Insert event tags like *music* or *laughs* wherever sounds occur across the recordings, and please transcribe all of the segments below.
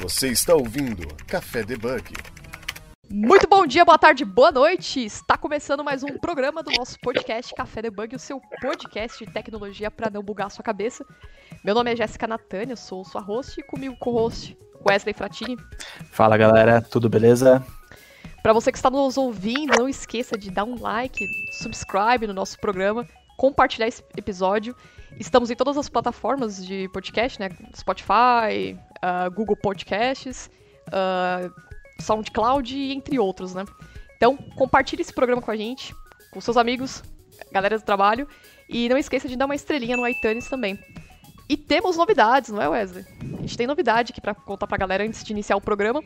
Você está ouvindo Café Debug. Muito bom dia, boa tarde, boa noite. Está começando mais um programa do nosso podcast Café Debug, o seu podcast de tecnologia para não bugar a sua cabeça. Meu nome é Jéssica Natânia, sou sua host e comigo co-host Wesley Fratini. Fala galera, tudo beleza? Para você que está nos ouvindo, não esqueça de dar um like, subscribe no nosso programa, compartilhar esse episódio. Estamos em todas as plataformas de podcast, né? Spotify, uh, Google Podcasts, uh, SoundCloud entre outros, né? Então, compartilhe esse programa com a gente, com seus amigos, galera do trabalho, e não esqueça de dar uma estrelinha no iTunes também. E temos novidades, não é, Wesley? A gente tem novidade aqui para contar pra galera antes de iniciar o programa.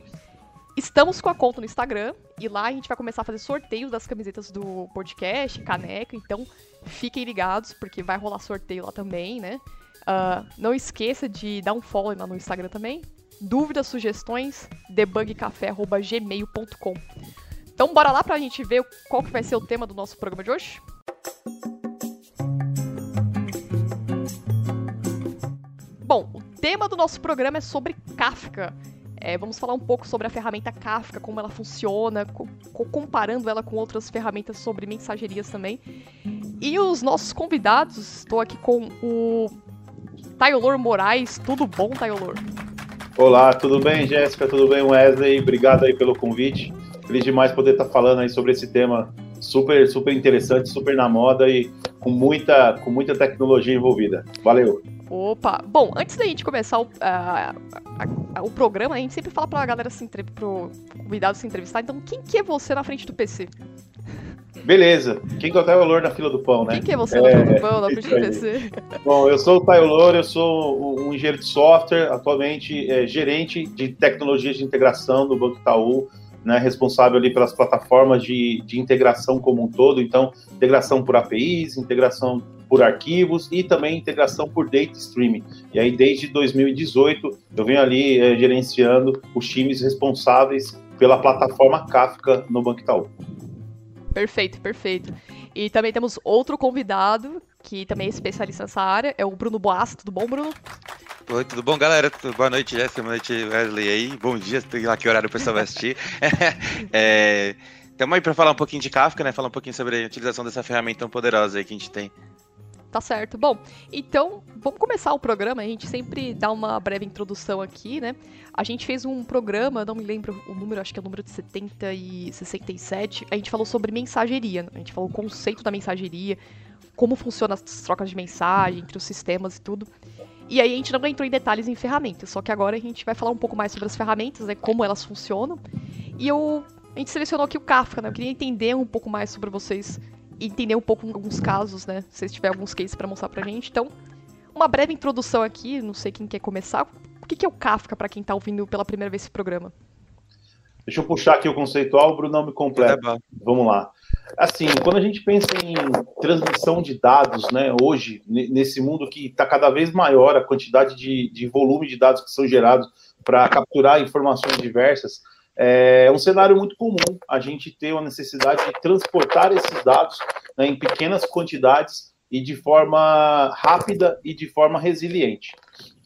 Estamos com a conta no Instagram e lá a gente vai começar a fazer sorteios das camisetas do podcast, caneca, então fiquem ligados porque vai rolar sorteio lá também, né? Uh, não esqueça de dar um follow lá no Instagram também. Dúvidas, sugestões, debugcafé.gmail.com. Então bora lá pra gente ver qual que vai ser o tema do nosso programa de hoje? Bom, o tema do nosso programa é sobre Kafka. É, vamos falar um pouco sobre a ferramenta Kafka, como ela funciona, co comparando ela com outras ferramentas sobre mensagerias também. E os nossos convidados, estou aqui com o Taylor Moraes. Tudo bom, Taylor? Olá, tudo bem, Jéssica? Tudo bem, Wesley? Obrigado aí pelo convite. Feliz demais poder estar falando aí sobre esse tema super, super interessante, super na moda e com muita, com muita tecnologia envolvida. Valeu! Opa! Bom, antes da gente começar o, uh, o programa, a gente sempre fala pra galera se entre... pro convidado se entrevistar. Então, quem que é você na frente do PC? Beleza. Quem que é o Taylor na fila do pão, né? Quem que é você na fila do pão, do PC? Bom, eu sou o Taylor, eu sou um engenheiro de software, atualmente é, gerente de tecnologias de integração do Banco Itaú, né, responsável ali pelas plataformas de, de integração como um todo, então integração por APIs, integração por arquivos e também integração por data streaming. E aí desde 2018 eu venho ali é, gerenciando os times responsáveis pela plataforma Kafka no Banco Itaú. Perfeito, perfeito. E também temos outro convidado, que também é especialista nessa área, é o Bruno Boas. Tudo bom, Bruno? Oi, tudo bom, galera? Boa noite, Jéssica. Boa noite, Wesley aí. Bom dia, sei lá que horário o pessoal vai assistir. *laughs* é, aí para falar um pouquinho de Kafka, né? Falar um pouquinho sobre a utilização dessa ferramenta tão poderosa aí que a gente tem. Tá certo. Bom, então vamos começar o programa. A gente sempre dá uma breve introdução aqui, né? A gente fez um programa, não me lembro o número, acho que é o número de 70 e 67. A gente falou sobre mensageria. Né? A gente falou o conceito da mensageria, como funciona as trocas de mensagem entre os sistemas e tudo. E aí a gente não entrou em detalhes em ferramentas, só que agora a gente vai falar um pouco mais sobre as ferramentas, né, como elas funcionam. E eu a gente selecionou aqui o Kafka, né? Eu queria entender um pouco mais sobre vocês entender um pouco alguns casos, né? Se tiver alguns cases para mostrar pra gente. Então, uma breve introdução aqui, não sei quem quer começar. O que é o Kafka para quem tá ouvindo pela primeira vez esse programa? Deixa eu puxar aqui o conceitual, o Bruno me completa. É Vamos lá. Assim, quando a gente pensa em transmissão de dados, né, hoje, nesse mundo que está cada vez maior a quantidade de, de volume de dados que são gerados para capturar informações diversas, é um cenário muito comum a gente ter uma necessidade de transportar esses dados né, em pequenas quantidades e de forma rápida e de forma resiliente.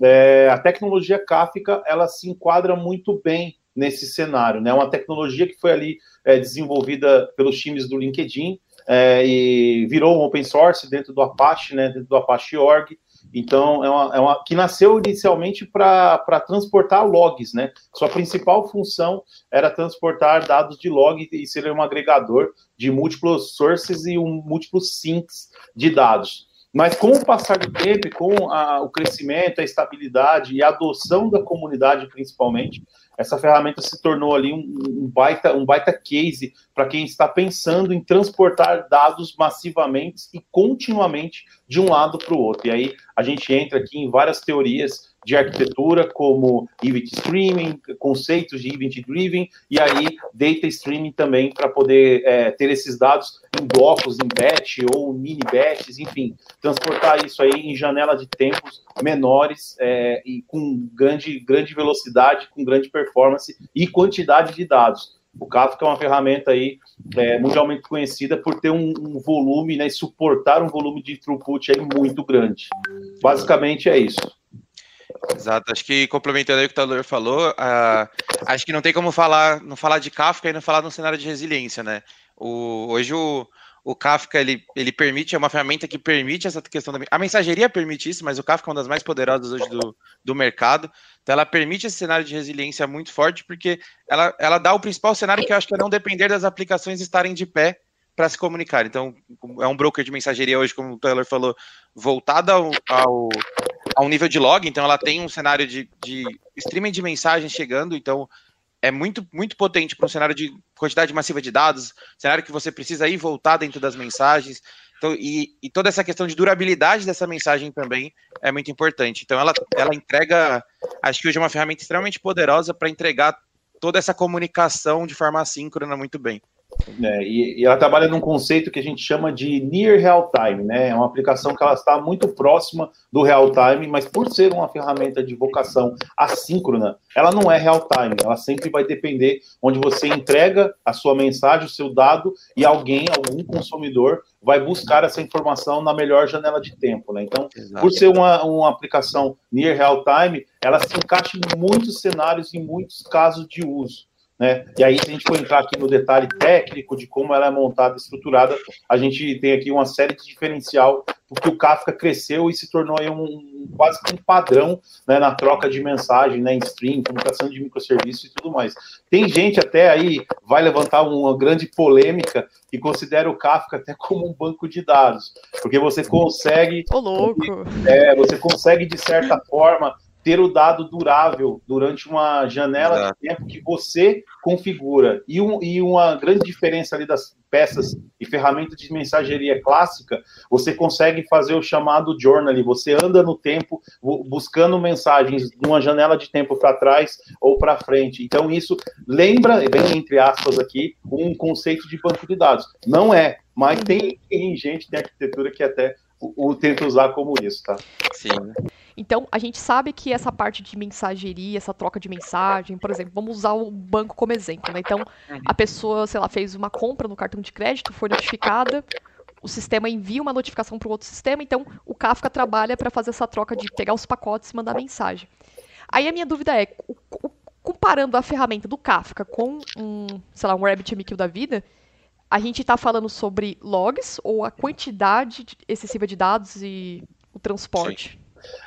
É, a tecnologia Kafka ela se enquadra muito bem nesse cenário, né? Uma tecnologia que foi ali é, desenvolvida pelos times do LinkedIn é, e virou um open source dentro do Apache, né? Dentro do Apache Org então, é uma, é uma que nasceu inicialmente para transportar logs, né? Sua principal função era transportar dados de log e ser um agregador de múltiplos sources e um, múltiplos sinks de dados. Mas com o passar do tempo, com a, o crescimento, a estabilidade e a adoção da comunidade, principalmente, essa ferramenta se tornou ali um, um baita, um baita case para quem está pensando em transportar dados massivamente e continuamente de um lado para o outro. E aí a gente entra aqui em várias teorias de arquitetura, como event streaming, conceitos de event driven, e aí data streaming também para poder é, ter esses dados em blocos, em batch ou mini batches, enfim, transportar isso aí em janela de tempos menores é, e com grande, grande velocidade, com grande performance e quantidade de dados. O Kafka é uma ferramenta aí é, mundialmente conhecida por ter um, um volume, né, suportar um volume de throughput aí muito grande. Basicamente é isso. Exato, acho que complementando aí o que o Taylor falou, uh, acho que não tem como falar, não falar de Kafka e não falar de um cenário de resiliência, né? O, hoje o, o Kafka ele, ele permite, é uma ferramenta que permite essa questão da. A mensageria permite isso, mas o Kafka é uma das mais poderosas hoje do, do mercado. Então ela permite esse cenário de resiliência muito forte, porque ela, ela dá o principal cenário que eu acho que é não depender das aplicações estarem de pé para se comunicar. Então, é um broker de mensageria hoje, como o Taylor falou, voltada ao, ao, ao nível de log, então ela tem um cenário de, de streaming de mensagens chegando, então é muito, muito potente para um cenário de quantidade massiva de dados, cenário que você precisa ir voltar dentro das mensagens. Então, e, e, toda essa questão de durabilidade dessa mensagem também é muito importante. Então, ela, ela entrega, acho que hoje é uma ferramenta extremamente poderosa para entregar toda essa comunicação de forma assíncrona muito bem. É, e, e, ela trabalha num conceito que a gente chama de near real time, né? É uma aplicação que ela está muito próxima do real time, mas por ser uma ferramenta de vocação assíncrona, ela não é real time. Ela sempre vai depender onde você entrega a sua mensagem, o seu dado, e alguém, algum consumidor, vai buscar essa informação na melhor janela de tempo, né? Então, Exato. por ser uma, uma aplicação near real time, ela se encaixa em muitos cenários, em muitos casos de uso. Né? E aí, se a gente for entrar aqui no detalhe técnico de como ela é montada e estruturada, a gente tem aqui uma série de diferencial, porque o Kafka cresceu e se tornou aí um, quase que um padrão né, na troca de mensagem, né, em stream, comunicação de microserviços e tudo mais. Tem gente até aí, vai levantar uma grande polêmica, que considera o Kafka até como um banco de dados, porque você consegue... Ô, louco! É, você consegue, de certa forma, ter o dado durável durante uma janela Exato. de tempo que você configura. E, um, e uma grande diferença ali das peças e ferramentas de mensageria clássica, você consegue fazer o chamado journaling, você anda no tempo buscando mensagens numa janela de tempo para trás ou para frente. Então isso lembra, bem entre aspas aqui, um conceito de banco de dados. Não é, mas tem, tem gente, tem arquitetura que até o, o tenta usar como isso, tá? Sim. Então, a gente sabe que essa parte de mensageria, essa troca de mensagem, por exemplo, vamos usar o banco como exemplo, né? Então, uhum. a pessoa, sei lá, fez uma compra no cartão de crédito, foi notificada, o sistema envia uma notificação para o outro sistema, então o Kafka trabalha para fazer essa troca de pegar os pacotes e mandar mensagem. Aí a minha dúvida é, comparando a ferramenta do Kafka com um, sei lá, um RabbitMQ da vida, a gente está falando sobre logs ou a quantidade excessiva de dados e o transporte?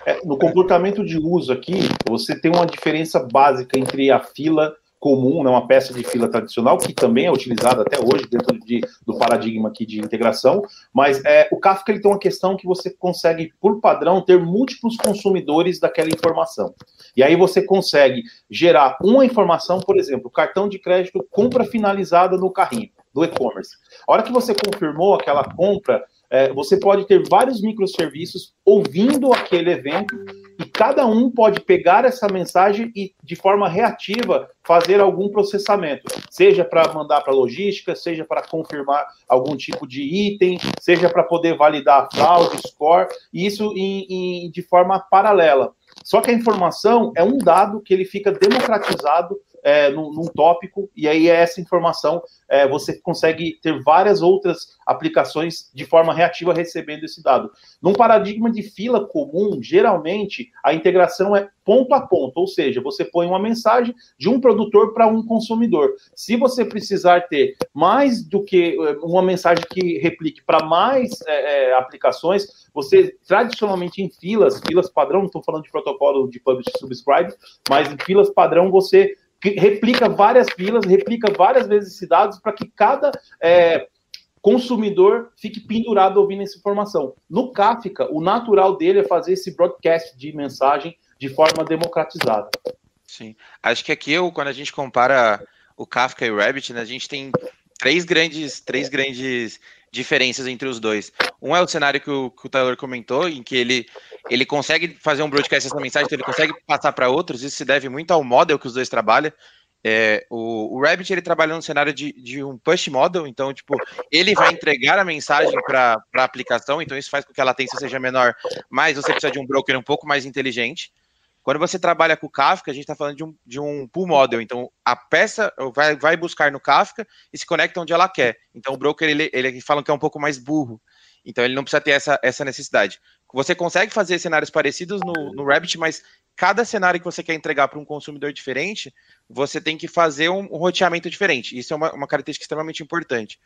É, no comportamento de uso aqui, você tem uma diferença básica entre a fila comum, né, uma peça de fila tradicional, que também é utilizada até hoje dentro de, do paradigma aqui de integração, mas é, o Kafka ele tem uma questão que você consegue, por padrão, ter múltiplos consumidores daquela informação. E aí você consegue gerar uma informação, por exemplo, cartão de crédito, compra finalizada no carrinho do e-commerce. A hora que você confirmou aquela compra, é, você pode ter vários microserviços ouvindo aquele evento e cada um pode pegar essa mensagem e, de forma reativa, fazer algum processamento, seja para mandar para logística, seja para confirmar algum tipo de item, seja para poder validar fraude, score, e isso em, em, de forma paralela. Só que a informação é um dado que ele fica democratizado é, num, num, tópico, e aí essa informação é, você consegue ter várias outras aplicações de forma reativa recebendo esse dado. Num paradigma de fila comum, geralmente a integração é ponto a ponto, ou seja, você põe uma mensagem de um produtor para um consumidor. Se você precisar ter mais do que é, uma mensagem que replique para mais é, é, aplicações, você tradicionalmente em filas, filas padrão, não estou falando de protocolo de publish subscribe, mas em filas padrão você replica várias filas, replica várias vezes esses dados para que cada é, consumidor fique pendurado ouvindo essa informação. No Kafka, o natural dele é fazer esse broadcast de mensagem de forma democratizada. Sim. Acho que aqui, eu, quando a gente compara o Kafka e o Rabbit, né, a gente tem três grandes, três grandes diferenças entre os dois. Um é o cenário que o, que o Taylor comentou, em que ele, ele consegue fazer um broadcast essa mensagem, então ele consegue passar para outros, isso se deve muito ao model que os dois trabalham. É, o, o Rabbit ele trabalha no cenário de, de um push model, então, tipo, ele vai entregar a mensagem para a aplicação, então isso faz com que a latência seja menor, mas você precisa de um broker um pouco mais inteligente. Quando você trabalha com Kafka, a gente está falando de um, de um pull model. Então, a peça vai, vai buscar no Kafka e se conecta onde ela quer. Então, o broker, ele, ele falam que é um pouco mais burro. Então, ele não precisa ter essa, essa necessidade. você consegue fazer cenários parecidos no, no Rabbit, mas cada cenário que você quer entregar para um consumidor diferente, você tem que fazer um, um roteamento diferente. Isso é uma, uma, característica extremamente importante.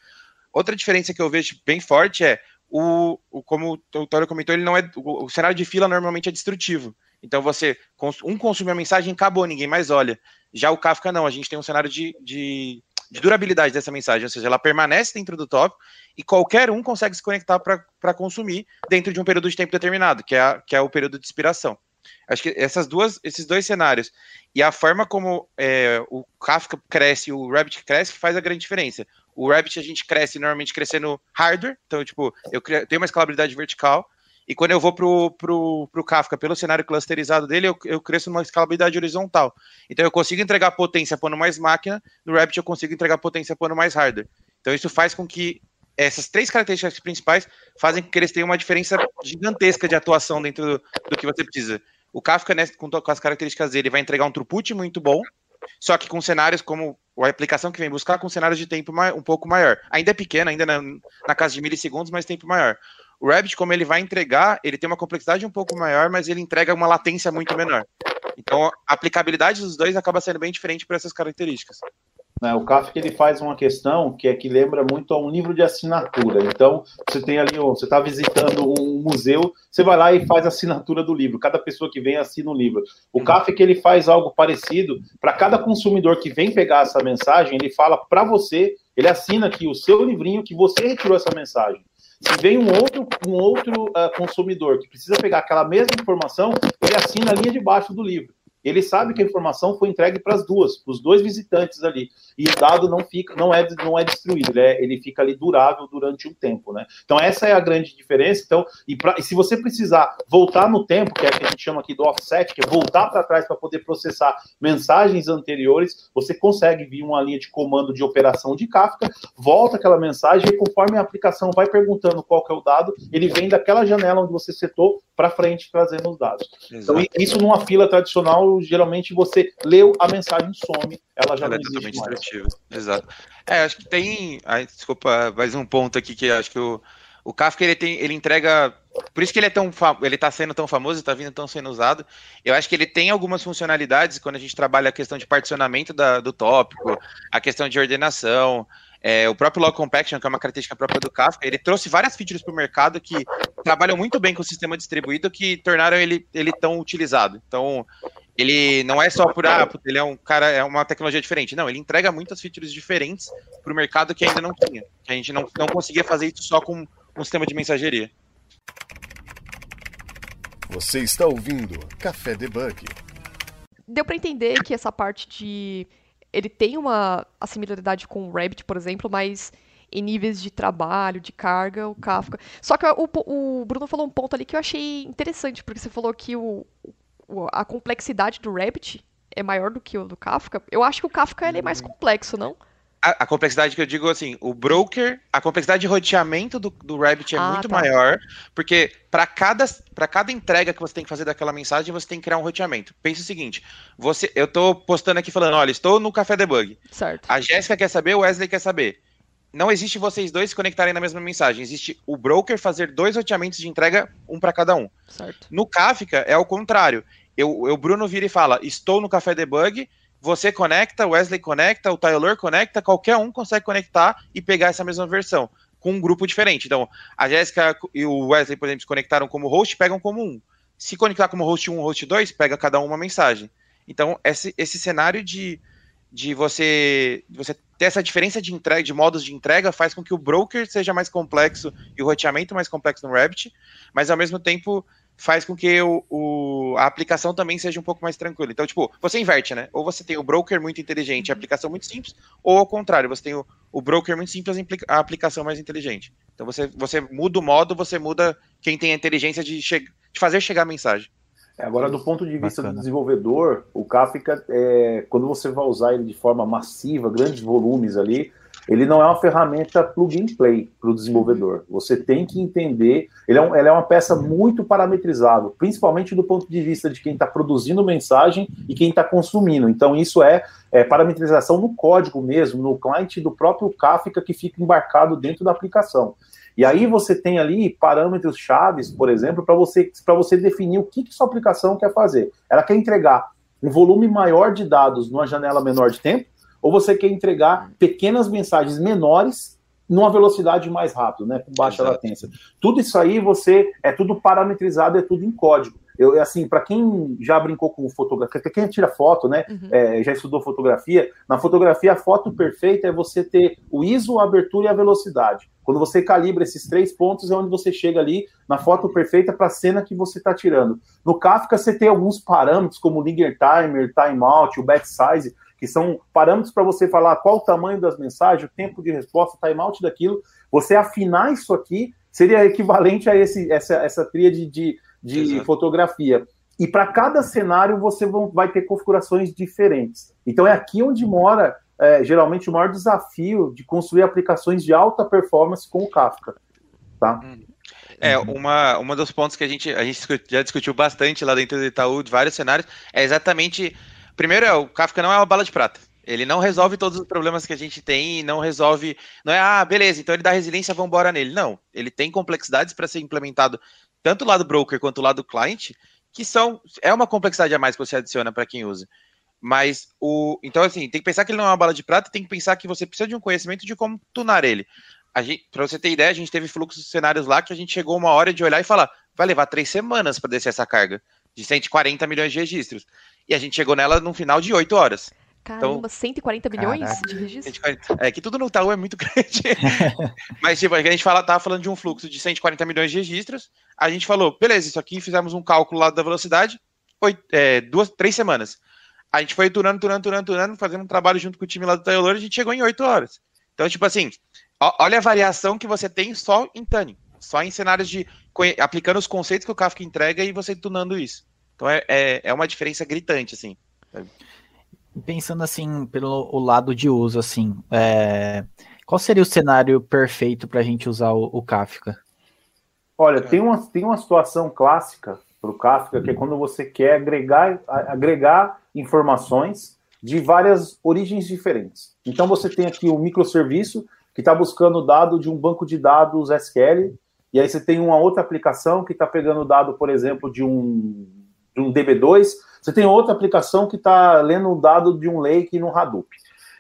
Outra diferença que eu vejo bem forte é o, o como o Tório comentou, ele não é o, o, cenário de fila normalmente é destrutivo. Então você um consome a mensagem, acabou, ninguém mais olha. Já o Kafka não, a gente tem um cenário de, de, de durabilidade dessa mensagem, ou seja, ela permanece dentro do tópico e qualquer um consegue se conectar para consumir dentro de um período de tempo determinado, que é, a, que é o período de expiração. Acho que essas duas, esses dois cenários e a forma como é, o Kafka cresce e o Rabbit cresce que faz a grande diferença. O Rabbit a gente cresce normalmente crescendo hardware, então tipo eu tenho uma escalabilidade vertical e quando eu vou pro, pro, pro Kafka pelo cenário clusterizado dele, eu, eu cresço numa escalabilidade horizontal. Então eu consigo entregar potência pondo mais máquina, no Rabbit eu consigo entregar potência pondo mais hardware. Então isso faz com que essas três características principais fazem com que eles tenham uma diferença gigantesca de atuação dentro do, do que você precisa. O Kafka, né, com, com, as características dele, vai entregar um throughput muito bom, só que com cenários como a aplicação que vem buscar, com cenários de tempo um pouco maior. Ainda é pequeno, ainda na, na casa de milissegundos, mas tempo maior. O Rabbit, como ele vai entregar, ele tem uma complexidade um pouco maior, mas ele entrega uma latência muito menor. Então, a aplicabilidade dos dois acaba sendo bem diferente por essas características. Né? O Kafka ele faz uma questão que é que lembra muito a um livro de assinatura. Então, você tem ali, você está visitando um museu, você vai lá e faz a assinatura do livro. Cada pessoa que vem assina um livro. O. Kafka ele faz algo parecido para cada consumidor que vem pegar essa mensagem, ele fala para você, ele assina aqui o seu livrinho que você retirou essa mensagem. Se vem um outro, um outro uh, consumidor que precisa pegar aquela mesma informação, ele assina a linha de baixo do livro ele sabe que a informação foi entregue para as duas, para os dois visitantes ali, e o dado não fica, não é, não é destruído, ele, é, ele fica ali durável durante um tempo, né? Então essa é a grande diferença. Então, e, pra, e se você precisar voltar no tempo, que é o que a gente chama aqui do offset, que é voltar para trás para poder processar mensagens anteriores, você consegue vir uma linha de comando de operação de Kafka, volta aquela mensagem e conforme a aplicação vai perguntando qual que é o dado, ele vem daquela janela onde você setou para frente trazendo os dados. Exato. Então isso numa fila tradicional geralmente você leu a mensagem some, ela já ela não é existe mais. Destrutiva. Exato. É, acho que tem. Ai, desculpa, mais um ponto aqui que acho que o, o Kafka ele tem, ele entrega. Por isso que ele é tão ele está sendo tão famoso, está vindo tão sendo usado. Eu acho que ele tem algumas funcionalidades quando a gente trabalha a questão de particionamento da, do tópico, a questão de ordenação, é, o próprio Log Compaction, que é uma característica própria do Kafka, ele trouxe várias features para o mercado que trabalham muito bem com o sistema distribuído, que tornaram ele, ele tão utilizado. Então, ele não é só por, ah, ele é um cara, é uma tecnologia diferente. Não, ele entrega muitas features diferentes para o mercado que ainda não tinha. Que a gente não, não conseguia fazer isso só com um sistema de mensageria. Você está ouvindo Café Debug. Deu para entender que essa parte de ele tem uma similaridade com o Rabbit, por exemplo, mas em níveis de trabalho, de carga, o Kafka. Só que o, o Bruno falou um ponto ali que eu achei interessante, porque você falou que o, a complexidade do Rabbit é maior do que o do Kafka. Eu acho que o Kafka ele é mais complexo, não? A, a, complexidade que eu digo assim, o broker, a complexidade de roteamento do, do Rabbit é ah, muito tá. maior, porque para cada, cada entrega que você tem que fazer daquela mensagem, você tem que criar um roteamento. Pense o seguinte: você, eu estou postando aqui falando, olha, estou no Café Debug. Certo. A Jéssica quer saber, o Wesley quer saber. Não existe vocês dois se conectarem na mesma mensagem. Existe o broker fazer dois roteamentos de entrega, um para cada um. Certo. No Kafka é o contrário. Eu, o Bruno vira e fala: estou no Café Debug você conecta, Wesley conecta, o Taylor conecta, qualquer um consegue conectar e pegar essa mesma versão com um grupo diferente. Então, a Jéssica e o Wesley, por exemplo, se conectaram como host, pegam como um. Se conectar como host 1, host 2, pega cada um uma mensagem. Então, esse, esse cenário de, de você, de você ter essa diferença de entrega, de modos de entrega, faz com que o broker seja mais complexo e o roteamento mais complexo no Rabbit, mas ao mesmo tempo faz com que o, o, a aplicação também seja um pouco mais tranquila. Então, tipo, você inverte, né? Ou você tem o broker muito inteligente, a uhum. aplicação muito simples, ou ao contrário, você tem o, o broker muito simples, a aplicação mais inteligente. Então, você, você muda o modo, você muda quem tem a inteligência de, de fazer chegar a mensagem. É, agora, do ponto de vista Bacana. do desenvolvedor, o Kafka, é, quando você vai usar ele de forma massiva, grandes volumes ali, ele não é uma ferramenta plug and play para o desenvolvedor. Você tem que entender, ele é, um, ele é uma peça muito parametrizável, principalmente do ponto de vista de quem está produzindo mensagem e quem está consumindo. Então, isso é, é, parametrização no código mesmo, no cliente do próprio Kafka que fica embarcado dentro da aplicação. E aí você tem ali parâmetros chaves, por exemplo, para você, você definir o que, que sua aplicação quer fazer. Ela quer entregar um volume maior de dados numa janela menor de tempo, ou você quer entregar pequenas mensagens menores numa velocidade mais rápida, né, com baixa Exato. latência. Tudo isso aí você é tudo parametrizado, é tudo em código. Eu, assim, para quem já brincou com fotografia, quem tira foto, né, uhum. é, já estudou fotografia, na fotografia a foto perfeita é você ter o ISO, a abertura e a velocidade. Quando você calibra esses três pontos, é onde você chega ali na foto perfeita para a cena que você está tirando. No Kafka, você tem alguns parâmetros, como o Linger Timer, Timeout, o Back Size, que são parâmetros para você falar qual o tamanho das mensagens, o tempo de resposta, timeout daquilo. Você afinar isso aqui seria equivalente a esse, essa, essa tríade de, de fotografia. E para cada cenário você vai ter configurações diferentes. Então é aqui onde mora é, geralmente o maior desafio de construir aplicações de alta performance com o Kafka. Tá? Hum. É, uma, uma dos pontos que a gente, a gente já discutiu bastante lá dentro do Itaú, de vários cenários, é exatamente. Primeiro, é, o Kafka não é uma bala de prata. Ele não resolve todos os problemas que a gente tem não resolve. Não é, ah, beleza, então ele dá resiliência, vamos embora nele. Não. Ele tem complexidades para ser implementado tanto do lado broker quanto do lado cliente, que são. É uma complexidade a mais que você adiciona para quem usa. Mas o. Então, assim, tem que pensar que ele não é uma bala de prata, tem que pensar que você precisa de um conhecimento de como tunar ele. Para você ter ideia, a gente teve fluxos cenários lá que a gente chegou uma hora de olhar e falar: vai levar três semanas para descer essa carga de 140 milhões de registros. E a gente chegou nela no final de 8 horas. Caramba, então, 140 milhões caraca. de registros? É que tudo no Itaú é muito *laughs* grande. *laughs* Mas, tipo, a gente fala, tava falando de um fluxo de 140 milhões de registros. A gente falou, beleza, isso aqui fizemos um cálculo lá da velocidade, foi é, duas, três semanas. A gente foi turando, turando, turando, turando, fazendo um trabalho junto com o time lá do Taylor, a gente chegou em oito horas. Então, tipo assim, olha a variação que você tem só em Tani, só em cenários de aplicando os conceitos que o Kafka entrega e você tunando isso. Então é, é, é uma diferença gritante, assim. Pensando assim, pelo o lado de uso, assim, é... qual seria o cenário perfeito para a gente usar o, o, Kafka? Olha, tem uma, tem uma situação clássica para o Kafka, que é quando você quer agregar, agregar informações de várias origens diferentes. Então você tem aqui um microserviço que está buscando dado de um banco de dados SQL, e aí você tem uma outra aplicação que está pegando dado, por exemplo, de um, de um DB2, você tem outra aplicação que está lendo o dado de um lake no Hadoop.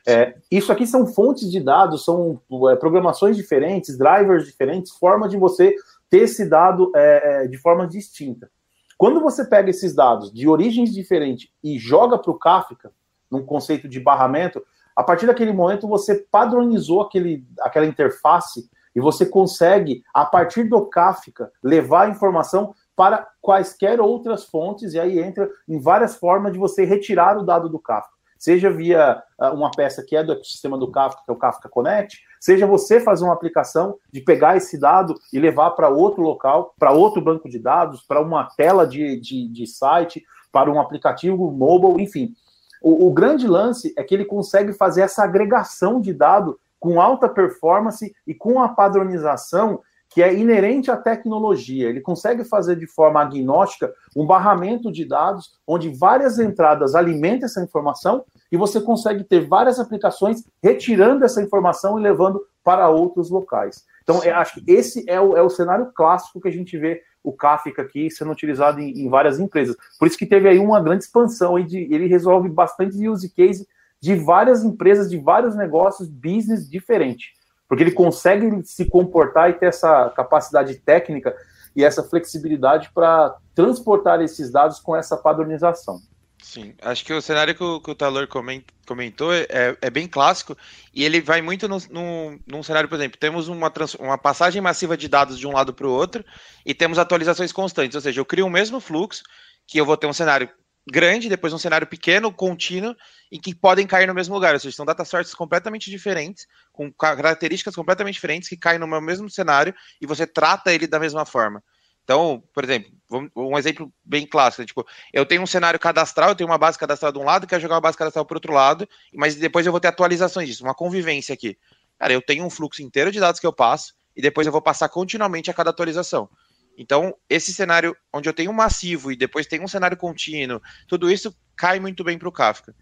É, isso aqui são fontes de dados, são é, programações diferentes, drivers diferentes, forma de você ter esse dado é, é de forma distinta. Quando você pega esses dados de origens diferentes e joga para o Kafka, num conceito de barramento, a partir daquele momento você padronizou aquele, aquela interface e você consegue, a partir do Kafka, levar a informação para quaisquer outras fontes, e aí entra em várias formas de você retirar o dado do Kafka. Seja via uh, uma peça que é do ecossistema do Kafka, que é o Kafka Connect, seja você fazer uma aplicação de pegar esse dado e levar para outro local, para outro banco de dados, para uma tela de, de, de, site, para um aplicativo mobile, enfim. O, o grande lance é que ele consegue fazer essa agregação de dado com alta performance e com a padronização que é inerente à tecnologia. Ele consegue fazer de forma agnóstica um barramento de dados, onde várias entradas alimentam essa informação e você consegue ter várias aplicações retirando essa informação e levando para outros locais. Então, eu acho que esse é o, é o cenário clássico que a gente vê o Kafka aqui sendo utilizado em, em, várias empresas. Por isso que teve aí uma grande expansão, e ele resolve bastante use case de várias empresas, de vários negócios, business diferentes porque ele consegue se comportar e ter essa capacidade técnica e essa flexibilidade para transportar esses dados com essa padronização. Sim, acho que o cenário que o, que o Talor comentou é, é, bem clássico e ele vai muito no, no, num cenário, por exemplo, temos uma, trans, uma passagem massiva de dados de um lado para o outro e temos atualizações constantes, ou seja, eu crio o mesmo fluxo que eu vou ter um cenário grande, depois um cenário pequeno, contínuo, e que podem cair no mesmo lugar. Ou seja, são data sources completamente diferentes, com características completamente diferentes, que caem no mesmo cenário e você trata ele da mesma forma. Então, por exemplo, um exemplo bem clássico, tipo, eu tenho um cenário cadastral, eu tenho uma base cadastral de um lado, quero jogar uma base cadastral para outro lado, mas depois eu vou ter atualizações disso, uma convivência aqui. Cara, eu tenho um fluxo inteiro de dados que eu passo, e depois eu vou passar continuamente a cada atualização. Então, esse cenário onde eu tenho um massivo e depois tem um cenário contínuo, tudo isso cai muito bem para o Kafka.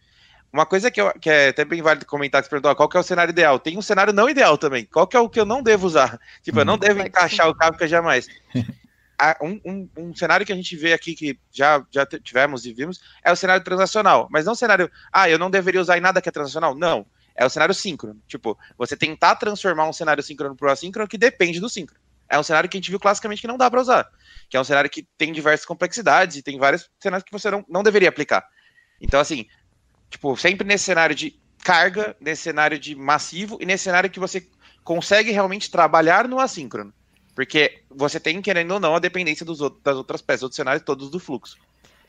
uma coisa que, eu, que é até bem válido comentar, que você perguntou, qual que é o cenário ideal? Tem um cenário não ideal também. Qual que é o que eu não devo usar? *laughs* Tipo, eu não uhum. devo encaixar o Kafka jamais. *laughs* Um, um, um, cenário que a gente vê aqui, que já, já tivemos e vimos, é o cenário transacional. Mas não o cenário, ah, eu não deveria usar em nada que é transacional. Não. É o cenário síncrono. Tipo, você tentar transformar um cenário síncrono para o assíncrono que depende do síncrono. É um cenário que a gente viu classicamente que não dá para usar. Que é um cenário que tem diversas complexidades e tem vários cenários que você não, não deveria aplicar. Então, assim, tipo, sempre nesse cenário de carga, nesse cenário de massivo e nesse cenário que você consegue realmente trabalhar no assíncrono. Porque você tem, querendo ou não, a dependência dos outros, das outras peças, outros cenários todos do fluxo.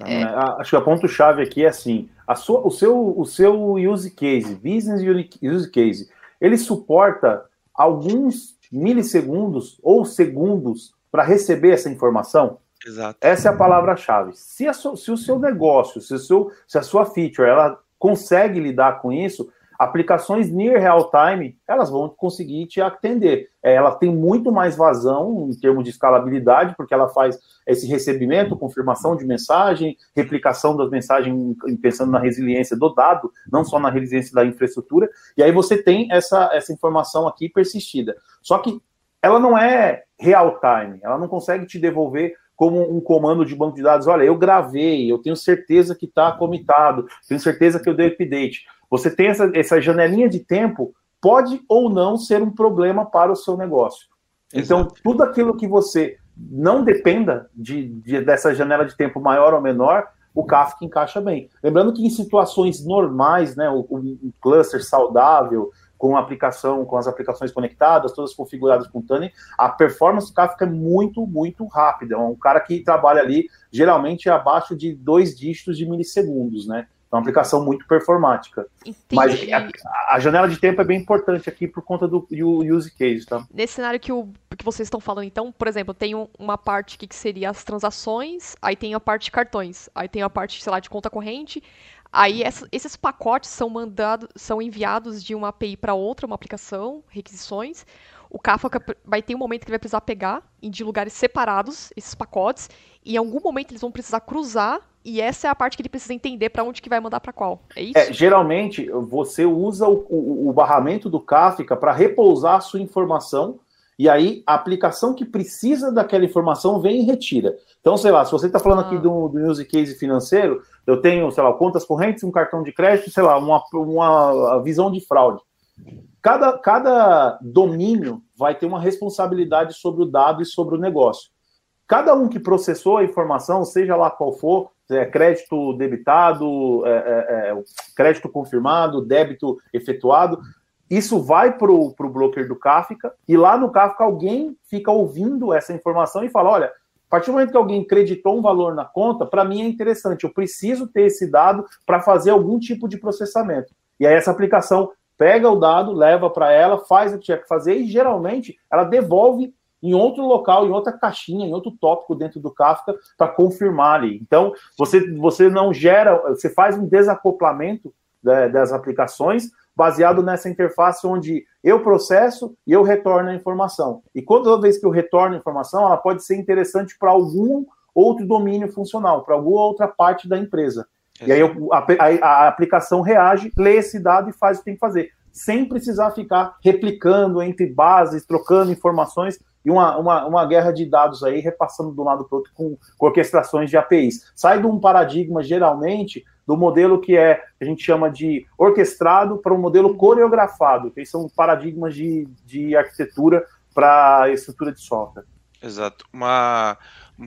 É. é acho que o ponto-chave aqui é assim: a sua, o, seu, o seu use case, business use case, ele suporta alguns milissegundos ou segundos para receber essa informação? Exato. Essa é a palavra-chave. Se, se, o seu negócio, se, o seu, se a sua feature ela consegue lidar com isso, aplicações near real time, elas vão conseguir te atender. É, ela tem muito mais vazão em termos de escalabilidade, porque ela faz esse recebimento, confirmação de mensagem, replicação das mensagens, pensando na resiliência do dado, não só na resiliência da infraestrutura, e aí você tem essa, essa informação aqui persistida. Só que ela não é real time, ela não consegue te devolver como um comando de banco de dados. Olha, eu gravei, eu tenho certeza que está comitado, tenho certeza que eu dei update. Você tem essa, essa janelinha de tempo, pode ou não ser um problema para o seu negócio. Então, Exato. tudo aquilo que você não dependa de, de, dessa janela de tempo maior ou menor, o Kafka encaixa bem. Lembrando que em situações normais, né, o cluster saudável, com a aplicação, com as aplicações conectadas, todas configuradas com Tani, a performance do Kafka é muito, muito rápida. É um cara que trabalha ali, geralmente, abaixo de dois dígitos de milissegundos, né? É uma aplicação muito performática. Entendi. Mas a, a, janela de tempo é bem importante aqui por conta do, do use case, tá? Nesse cenário que, o, que vocês estão falando, então, por exemplo, tem uma parte que seria as transações, aí tem a parte de cartões, aí tem a parte, sei lá, de conta corrente, aí essa, esses pacotes são mandados, são enviados de uma API para outra, uma aplicação, requisições. O Kafka vai ter um momento que ele vai precisar pegar de lugares separados esses pacotes, e em algum momento eles vão precisar cruzar e essa é a parte que ele precisa entender para onde que vai mandar para qual. É isso? É, geralmente, você usa o, o, o barramento do Kafka para repousar a sua informação, e aí a aplicação que precisa daquela informação vem e retira. Então, sei lá, se você está falando ah. aqui do, do use case financeiro, eu tenho, sei lá, contas correntes, um cartão de crédito, sei lá, uma, uma visão de fraude. Cada, cada domínio vai ter uma responsabilidade sobre o dado e sobre o negócio. Cada um que processou a informação, seja lá qual for, é, crédito debitado, é, é, é crédito confirmado, débito efetuado. Isso vai para o broker do Kafka, e lá no Kafka alguém fica ouvindo essa informação e fala: olha, a partir do momento que alguém creditou um valor na conta, para mim é interessante, eu preciso ter esse dado para fazer algum tipo de processamento. E aí essa aplicação pega o dado, leva para ela, faz o que tinha que fazer e geralmente ela devolve em outro local, em outra caixinha, em outro tópico dentro do Kafka para confirmar ali. Então, você, você não gera, você faz um desacoplamento né, das aplicações baseado nessa interface onde eu processo e eu retorno a informação. E toda vez que eu retorno a informação, ela pode ser interessante para algum outro domínio funcional, para alguma outra parte da empresa. E aí eu, a, a, a, aplicação reage, lê esse dado e faz o que tem que fazer, sem precisar ficar replicando entre bases, trocando informações, e uma, uma, uma guerra de dados aí, repassando de um lado para o outro com, com orquestrações de APIs. Sai de um paradigma, geralmente, do modelo que é a gente chama de orquestrado para um modelo coreografado, que são paradigmas de, de arquitetura para estrutura de software. Exato. Uma,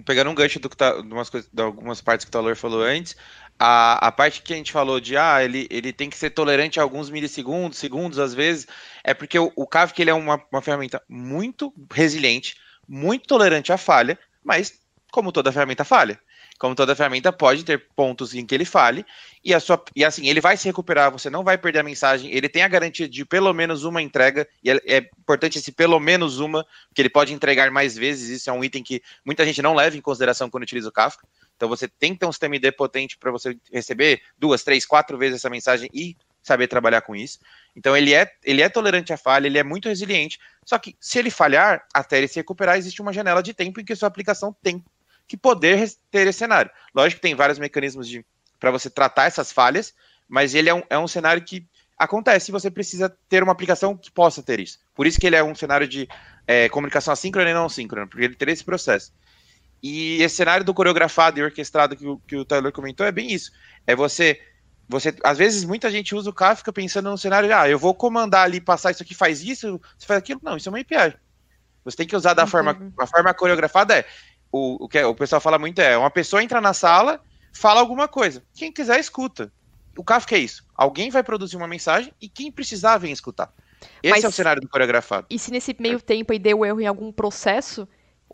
pegando um gancho do que tá, de, umas coisas, de algumas partes que o Talor falou antes, a, a parte que a gente falou de ah, ele, ele tem que ser tolerante a alguns milissegundos, segundos às vezes, é porque o, o Kafka ele é uma, uma ferramenta muito resiliente, muito tolerante à falha, mas como toda ferramenta falha. Como toda ferramenta pode ter pontos em que ele fale, e, a sua, e assim, ele vai se recuperar, você não vai perder a mensagem, ele tem a garantia de pelo menos uma entrega, e é, é importante esse pelo menos uma, porque ele pode entregar mais vezes, isso é um item que muita gente não leva em consideração quando utiliza o Kafka. Então você tem que ter um sistema ID potente para você receber duas, três, quatro vezes essa mensagem e saber trabalhar com isso. Então ele é, ele é tolerante à falha, ele é muito resiliente. Só que se ele falhar, até ele se recuperar, existe uma janela de tempo em que sua aplicação tem que poder ter esse cenário. Lógico que tem vários mecanismos para você tratar essas falhas, mas ele é um, é um cenário que acontece e você precisa ter uma aplicação que possa ter isso. Por isso que ele é um cenário de é, comunicação assíncrona e não síncrona, porque ele tem esse processo. E esse cenário do coreografado e orquestrado que o, que o Taylor comentou é bem isso. É você você, às vezes, muita gente usa o Kafka pensando num cenário, ah, eu vou comandar ali, passar isso aqui, faz isso, você faz aquilo. Não, isso é uma API. Você tem que usar da uhum. forma, a forma coreografada é, o, o que o pessoal fala muito é, uma pessoa entra na sala, fala alguma coisa. Quem quiser, escuta. O Kafka é isso. Alguém vai produzir uma mensagem e quem precisar vem escutar. Esse Mas, é o cenário do coreografado. E se nesse meio tempo aí deu erro em algum processo,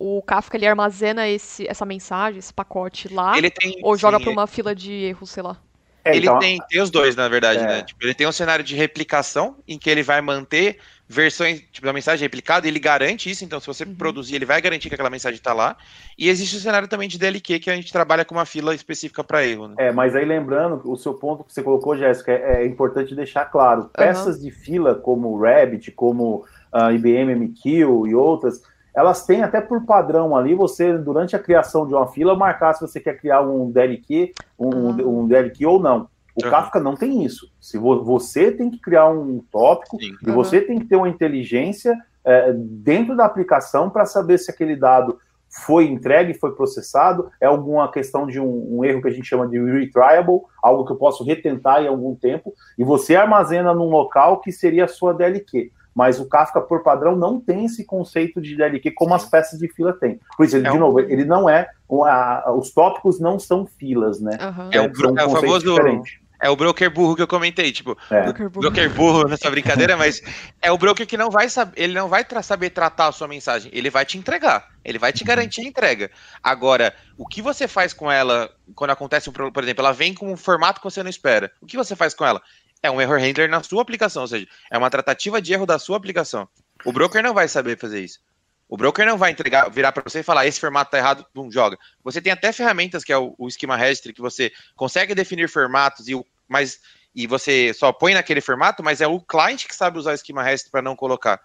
o Kafka ele armazena esse, essa mensagem, esse pacote lá, tem, ou joga para uma fila de erros, sei lá. É, ele então, tem, tem os dois, na verdade, é. né? Tipo, ele tem um cenário de replicação, em que ele vai manter versões, tipo, da mensagem replicada, ele garante isso, então se você uhum. produzir, ele vai garantir que aquela mensagem está lá. E existe o cenário também de DLQ, que a gente trabalha com uma fila específica para erro. Né? É, mas aí lembrando, o seu ponto que você colocou, Jéssica, é, é importante deixar claro, peças uhum. de fila como Rabbit, como uh, IBM MQ e outras, elas têm até por padrão ali, você, durante a criação de uma fila, marcar se você quer criar um DLQ, um, uhum. um DLQ ou não. O uhum. Kafka não tem isso. Se vo você tem que criar um tópico Sim. e uhum. você tem que ter uma inteligência é, dentro da aplicação para saber se aquele dado foi entregue, foi processado, é alguma questão de um, um, erro que a gente chama de retriable, algo que eu posso retentar em algum tempo, e você armazena num local que seria a sua DLQ mas o Kafka, por padrão, não tem esse conceito de DLQ como as peças de fila têm. Por isso, ele, é de um... novo, ele não é. A, os tópicos não são filas, né? Uhum. É, é, um é o famoso. Diferente. É o broker burro que eu comentei, tipo, é. broker, burro. broker burro nessa brincadeira, mas é o broker que não vai saber, ele não vai tra saber tratar a sua mensagem, ele vai te entregar, ele vai te garantir a entrega. Agora, o que você faz com ela quando acontece um problema, por exemplo, ela vem com um formato que você não espera. O que você faz com ela? É um error handler na sua aplicação, ou seja, é uma tratativa de erro da sua aplicação. O broker não vai saber fazer isso. O broker não vai entregar, virar para você e falar esse formato está errado, bum, joga. Você tem até ferramentas que é o, o Schema Registry que você consegue definir formatos e o mas e você só põe naquele formato, mas é o cliente que sabe usar o Schema Registry para não colocar.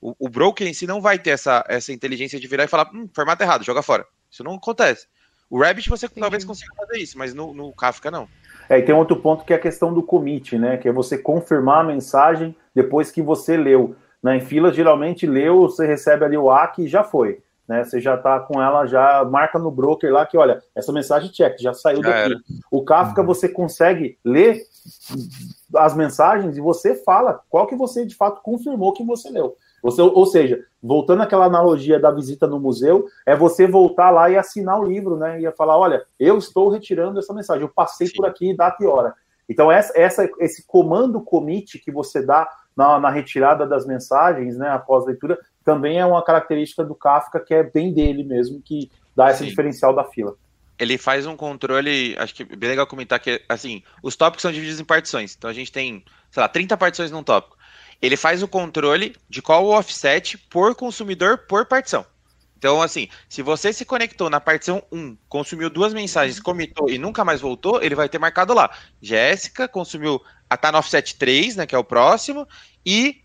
O, o, broker em si não vai ter essa, essa inteligência de virar e falar, hum, formato errado, joga fora. Isso não acontece. O Rabbit você talvez consiga fazer isso, mas no, no Kafka não. É, e tem outro ponto que é a questão do commit, né? Que é você confirmar a mensagem depois que você leu. Né? Em fila, geralmente leu, você recebe ali o ACK e já foi. Né? Você já está com ela, já marca no broker lá que, olha, essa mensagem check, já saiu daqui. É. O Kafka uhum. você consegue ler as mensagens e você fala qual que você de fato confirmou que você leu. Você, ou seja, voltando àquela analogia da visita no museu, é você voltar lá e assinar o livro, né? E falar, olha, eu estou retirando essa mensagem, eu passei Sim. por aqui, data e hora. Então, essa, essa, esse comando commit que você dá na, na, retirada das mensagens, né, após leitura, também é uma característica do Kafka que é bem dele mesmo, que dá esse Sim. diferencial da fila. Ele faz um controle, acho que é bem legal comentar que, assim, os tópicos são divididos em partições. Então a gente tem, sei lá, 30 partições num tópico ele faz o controle de qual o offset por consumidor por partição. Então, assim, se você se conectou na partição 1, consumiu duas mensagens, comitou e nunca mais voltou, ele vai ter marcado lá. Jéssica consumiu, tá no offset 3, né, que é o próximo, e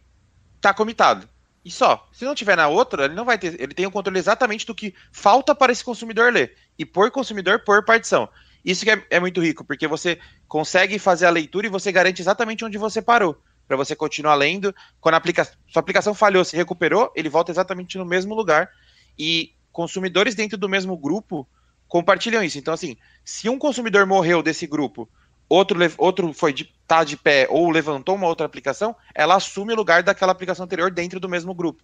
tá comitado. E só. Se não tiver na outra, ele não vai ter. Ele tem o controle exatamente do que falta para esse consumidor ler. E por consumidor, por partição. Isso que é, é muito rico, porque você consegue fazer a leitura e você garante exatamente onde você parou para você continuar lendo. Quando a aplica sua aplicação falhou, se recuperou, ele volta exatamente no mesmo lugar. E consumidores dentro do mesmo grupo compartilham isso. Então, assim, se um consumidor morreu desse grupo, outro, outro foi de, tá de pé ou levantou uma outra aplicação, ela assume o lugar daquela aplicação anterior dentro do mesmo grupo.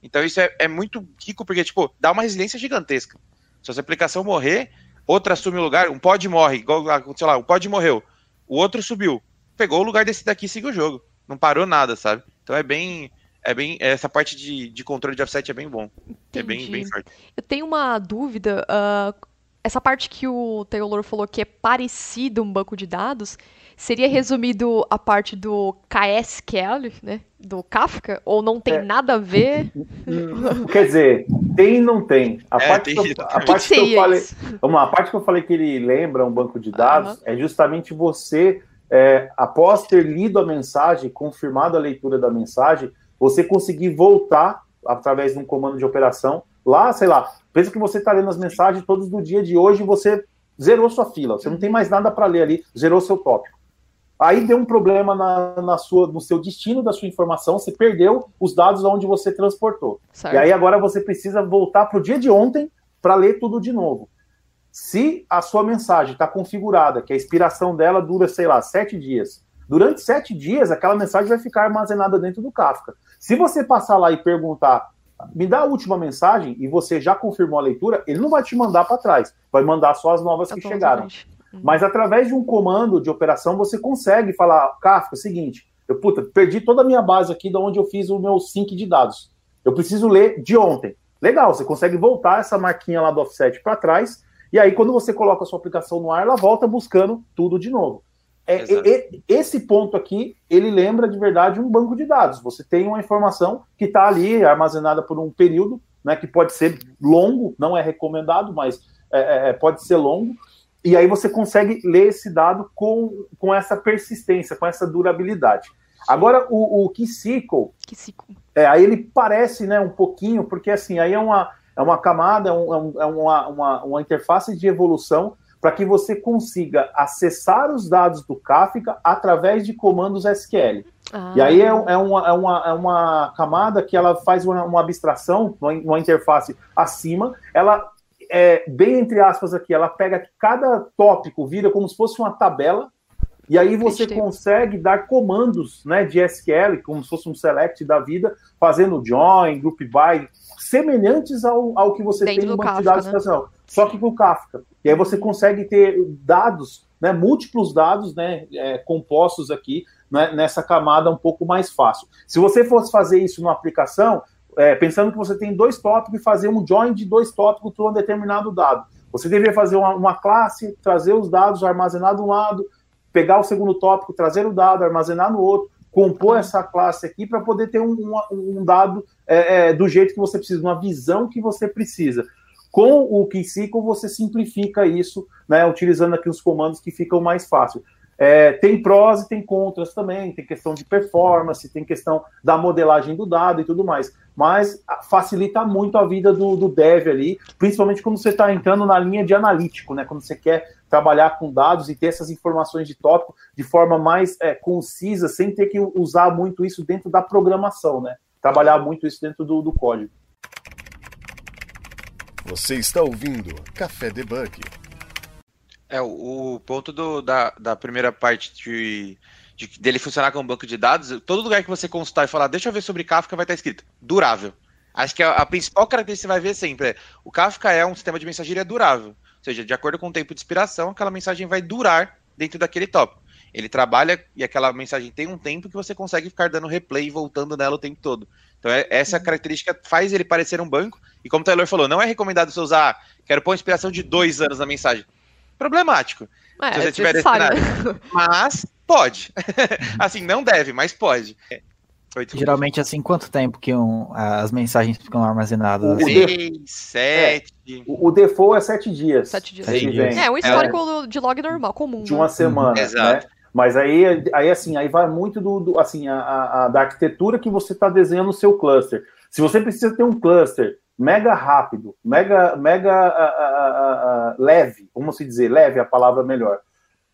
Então, isso é, é muito rico, porque, tipo, dá uma resiliência gigantesca. Se essa aplicação morrer, outra assume o lugar, um pod morre, igual, sei lá, o pod morreu, o outro subiu, pegou o lugar desse daqui e seguiu o jogo não parou nada, sabe? Então é bem. É bem. Essa parte de, de controle de offset é bem bom. Entendi. É bem, bem forte. Eu tenho uma dúvida. Uh, essa parte que o Taylor falou que é parecido um banco de dados, seria resumido a parte do KSQL, né? Do Kafka? Ou não tem é. nada a ver? *laughs* Quer dizer, tem e não tem. A é, parte, tem, que, eu, a que parte que, que eu falei. Isso? Vamos lá, a parte que eu falei que ele lembra um banco de dados é justamente você é, após ter lido a mensagem, confirmado a leitura da mensagem, você conseguir voltar através de um comando de operação lá, sei lá, pensa que você está lendo as mensagens todos do dia de hoje e você zerou sua fila, você não tem mais nada para ler ali, zerou seu tópico. aí deu um problema na, na sua, no seu destino da sua informação, você perdeu os dados onde você transportou. Certo. E aí agora você precisa voltar para o dia de ontem para ler tudo de novo. Se a sua mensagem está configurada, que a expiração dela dura, sei lá, sete dias, durante sete dias aquela mensagem vai ficar armazenada dentro do Kafka. Se você passar lá e perguntar, me dá a última mensagem e você já confirmou a leitura, ele não vai te mandar para trás, vai mandar só as novas que chegaram. Uhum. Mas através de um comando de operação você consegue falar, Kafka, seguinte, eu puta, perdi toda a minha base aqui de onde eu fiz o meu sync de dados. Eu preciso ler de ontem. Legal, você consegue voltar essa marquinha lá do offset para trás, e aí quando você coloca a sua aplicação no ar, ela volta buscando tudo de novo. É, é, esse ponto aqui, ele lembra de verdade um banco de dados. Você tem uma informação que está ali armazenada por um período, né, que pode ser longo, não é recomendado, mas é, é, é, pode ser longo, e aí você consegue ler esse dado com, com essa persistência, com essa durabilidade. Agora, o, o KeySQL, É, aí ele parece né, um pouquinho, porque assim, aí é uma, é uma camada, é, um, é uma, uma, uma interface de evolução para que você consiga acessar os dados do Kafka através de comandos SQL. Ah. E aí é, é, uma, é, uma, é uma camada que ela faz uma, uma abstração, uma, uma interface acima, ela é, bem entre aspas aqui, ela pega cada tópico, vira como se fosse uma tabela, e aí você consegue dar comandos né, de SQL, como se fosse um select da vida, fazendo join, group by, semelhantes ao, ao que você Dentro tem no banco de dados né? só que com o Kafka. E aí você consegue ter dados, né, múltiplos dados né, é, compostos aqui né, nessa camada um pouco mais fácil. Se você fosse fazer isso numa aplicação, é, pensando que você tem dois tópicos e fazer um join de dois tópicos para um determinado dado, você deveria fazer uma, uma classe, trazer os dados, armazenar de um lado, pegar o segundo tópico, trazer o dado, armazenar no outro, compor essa classe aqui para poder ter um, um, um dado é, é, do jeito que você precisa, uma visão que você precisa. Com o KeySQL você simplifica isso, né, utilizando aqui os comandos que ficam mais fácil. É, tem prós e tem contras também, tem questão de performance, tem questão da modelagem do dado e tudo mais. Mas facilita muito a vida do, do dev ali, principalmente quando você está entrando na linha de analítico, né? Quando você quer trabalhar com dados e ter essas informações de tópico de forma mais é, concisa, sem ter que usar muito isso dentro da programação, né? Trabalhar muito isso dentro do, do código. Você está ouvindo Café Debug. É, o, o ponto do, da, da primeira parte de, de, dele funcionar como banco de dados, todo lugar que você consultar e falar, deixa eu ver sobre Kafka, vai estar escrito durável. Acho que a, a principal característica que você vai ver sempre é o Kafka é um sistema de mensageria durável. Ou seja, de acordo com o tempo de expiração, aquela mensagem vai durar dentro daquele tópico. Ele trabalha e aquela mensagem tem um tempo que você consegue ficar dando replay e voltando nela o tempo todo. Então, é, essa uhum. característica faz ele parecer um banco. E como o Taylor falou, não é recomendado você usar, quero pôr uma inspiração de dois anos na mensagem. Problemático. É, se você tiver. Mas pode. *laughs* assim, não deve, mas pode. Geralmente, assim, quanto tempo que um, as mensagens ficam armazenadas? Seis, sete. É, o, o default é sete dias. Sete dias. Sete dias. É, o histórico é. de log normal, comum. De uma né? semana. Né? Exato. Né? Mas aí, aí assim, aí vai muito do, do assim, a, a, da arquitetura que você está desenhando o seu cluster. Se você precisa ter um cluster mega rápido, mega, mega a, a, leve, vamos se dizer, leve é a palavra melhor.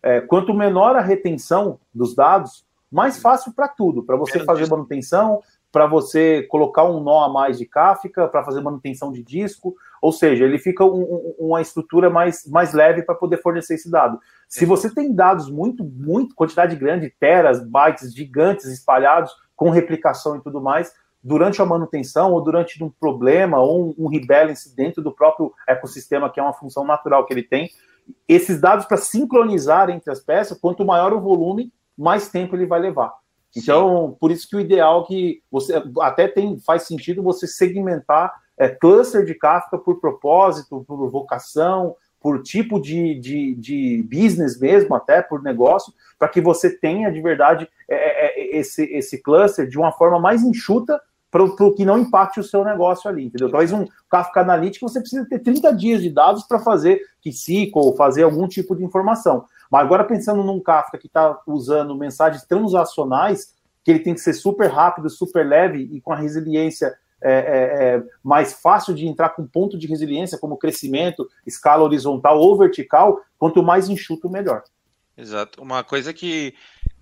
É, quanto menor a retenção dos dados, mais fácil para tudo, para você fazer manutenção, para você colocar um nó a mais de Kafka, para fazer manutenção de disco, ou seja, ele fica um, um, uma estrutura mais, mais leve para poder fornecer esse dado. Se você tem dados muito, muito, quantidade grande, teras, bytes gigantes espalhados, com replicação e tudo mais, durante a manutenção ou durante um problema ou um, um rebalance dentro do próprio ecossistema, que é uma função natural que ele tem, esses dados para sincronizar entre as peças, quanto maior o volume, mais tempo ele vai levar. Então, Sim. por isso que o ideal é que você até tem faz sentido você segmentar é, cluster de Kafka por propósito, por vocação, por tipo de, de, de business mesmo, até por negócio, para que você tenha de verdade é, é, é, esse, esse cluster de uma forma mais enxuta para o que não impacte o seu negócio ali, entendeu? Talvez um Kafka Analytics você precisa ter 30 dias de dados para fazer KeySQL, fazer algum tipo de informação. Mas agora pensando num Kafka que está usando mensagens transacionais, que ele tem que ser super rápido, super leve e com a resiliência é, é, é, mais fácil de entrar com ponto de resiliência, como crescimento, escala horizontal ou vertical, quanto mais enxuto, melhor. Exato. Uma coisa que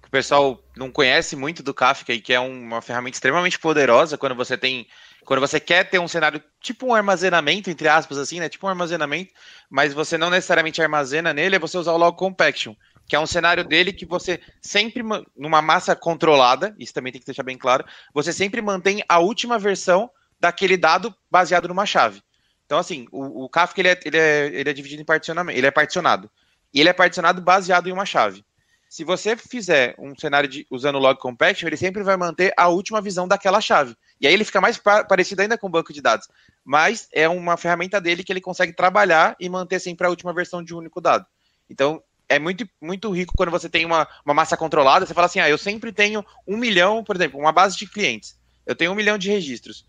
o pessoal não conhece muito do Kafka e que é uma ferramenta extremamente poderosa quando você tem quando você quer ter um cenário tipo um armazenamento, entre aspas, assim, né? Tipo um armazenamento, mas você não necessariamente armazena nele, é você usar o log compaction, que é um cenário dele que você sempre, numa massa controlada, isso também tem que deixar bem claro, você sempre mantém a última versão daquele dado baseado numa chave. Então, assim, o, o Kafka ele é, ele, é, ele é dividido em particionamento, ele é particionado. E ele é particionado baseado em uma chave. Se você fizer um cenário de, usando o log compaction, ele sempre vai manter a última visão daquela chave. E aí ele fica mais parecido ainda com o banco de dados. Mas é uma ferramenta dele que ele consegue trabalhar e manter sempre a última versão de um único dado. Então, é muito, muito rico quando você tem uma, uma massa controlada. Você fala assim: ah, eu sempre tenho um milhão, por exemplo, uma base de clientes. Eu tenho um milhão de registros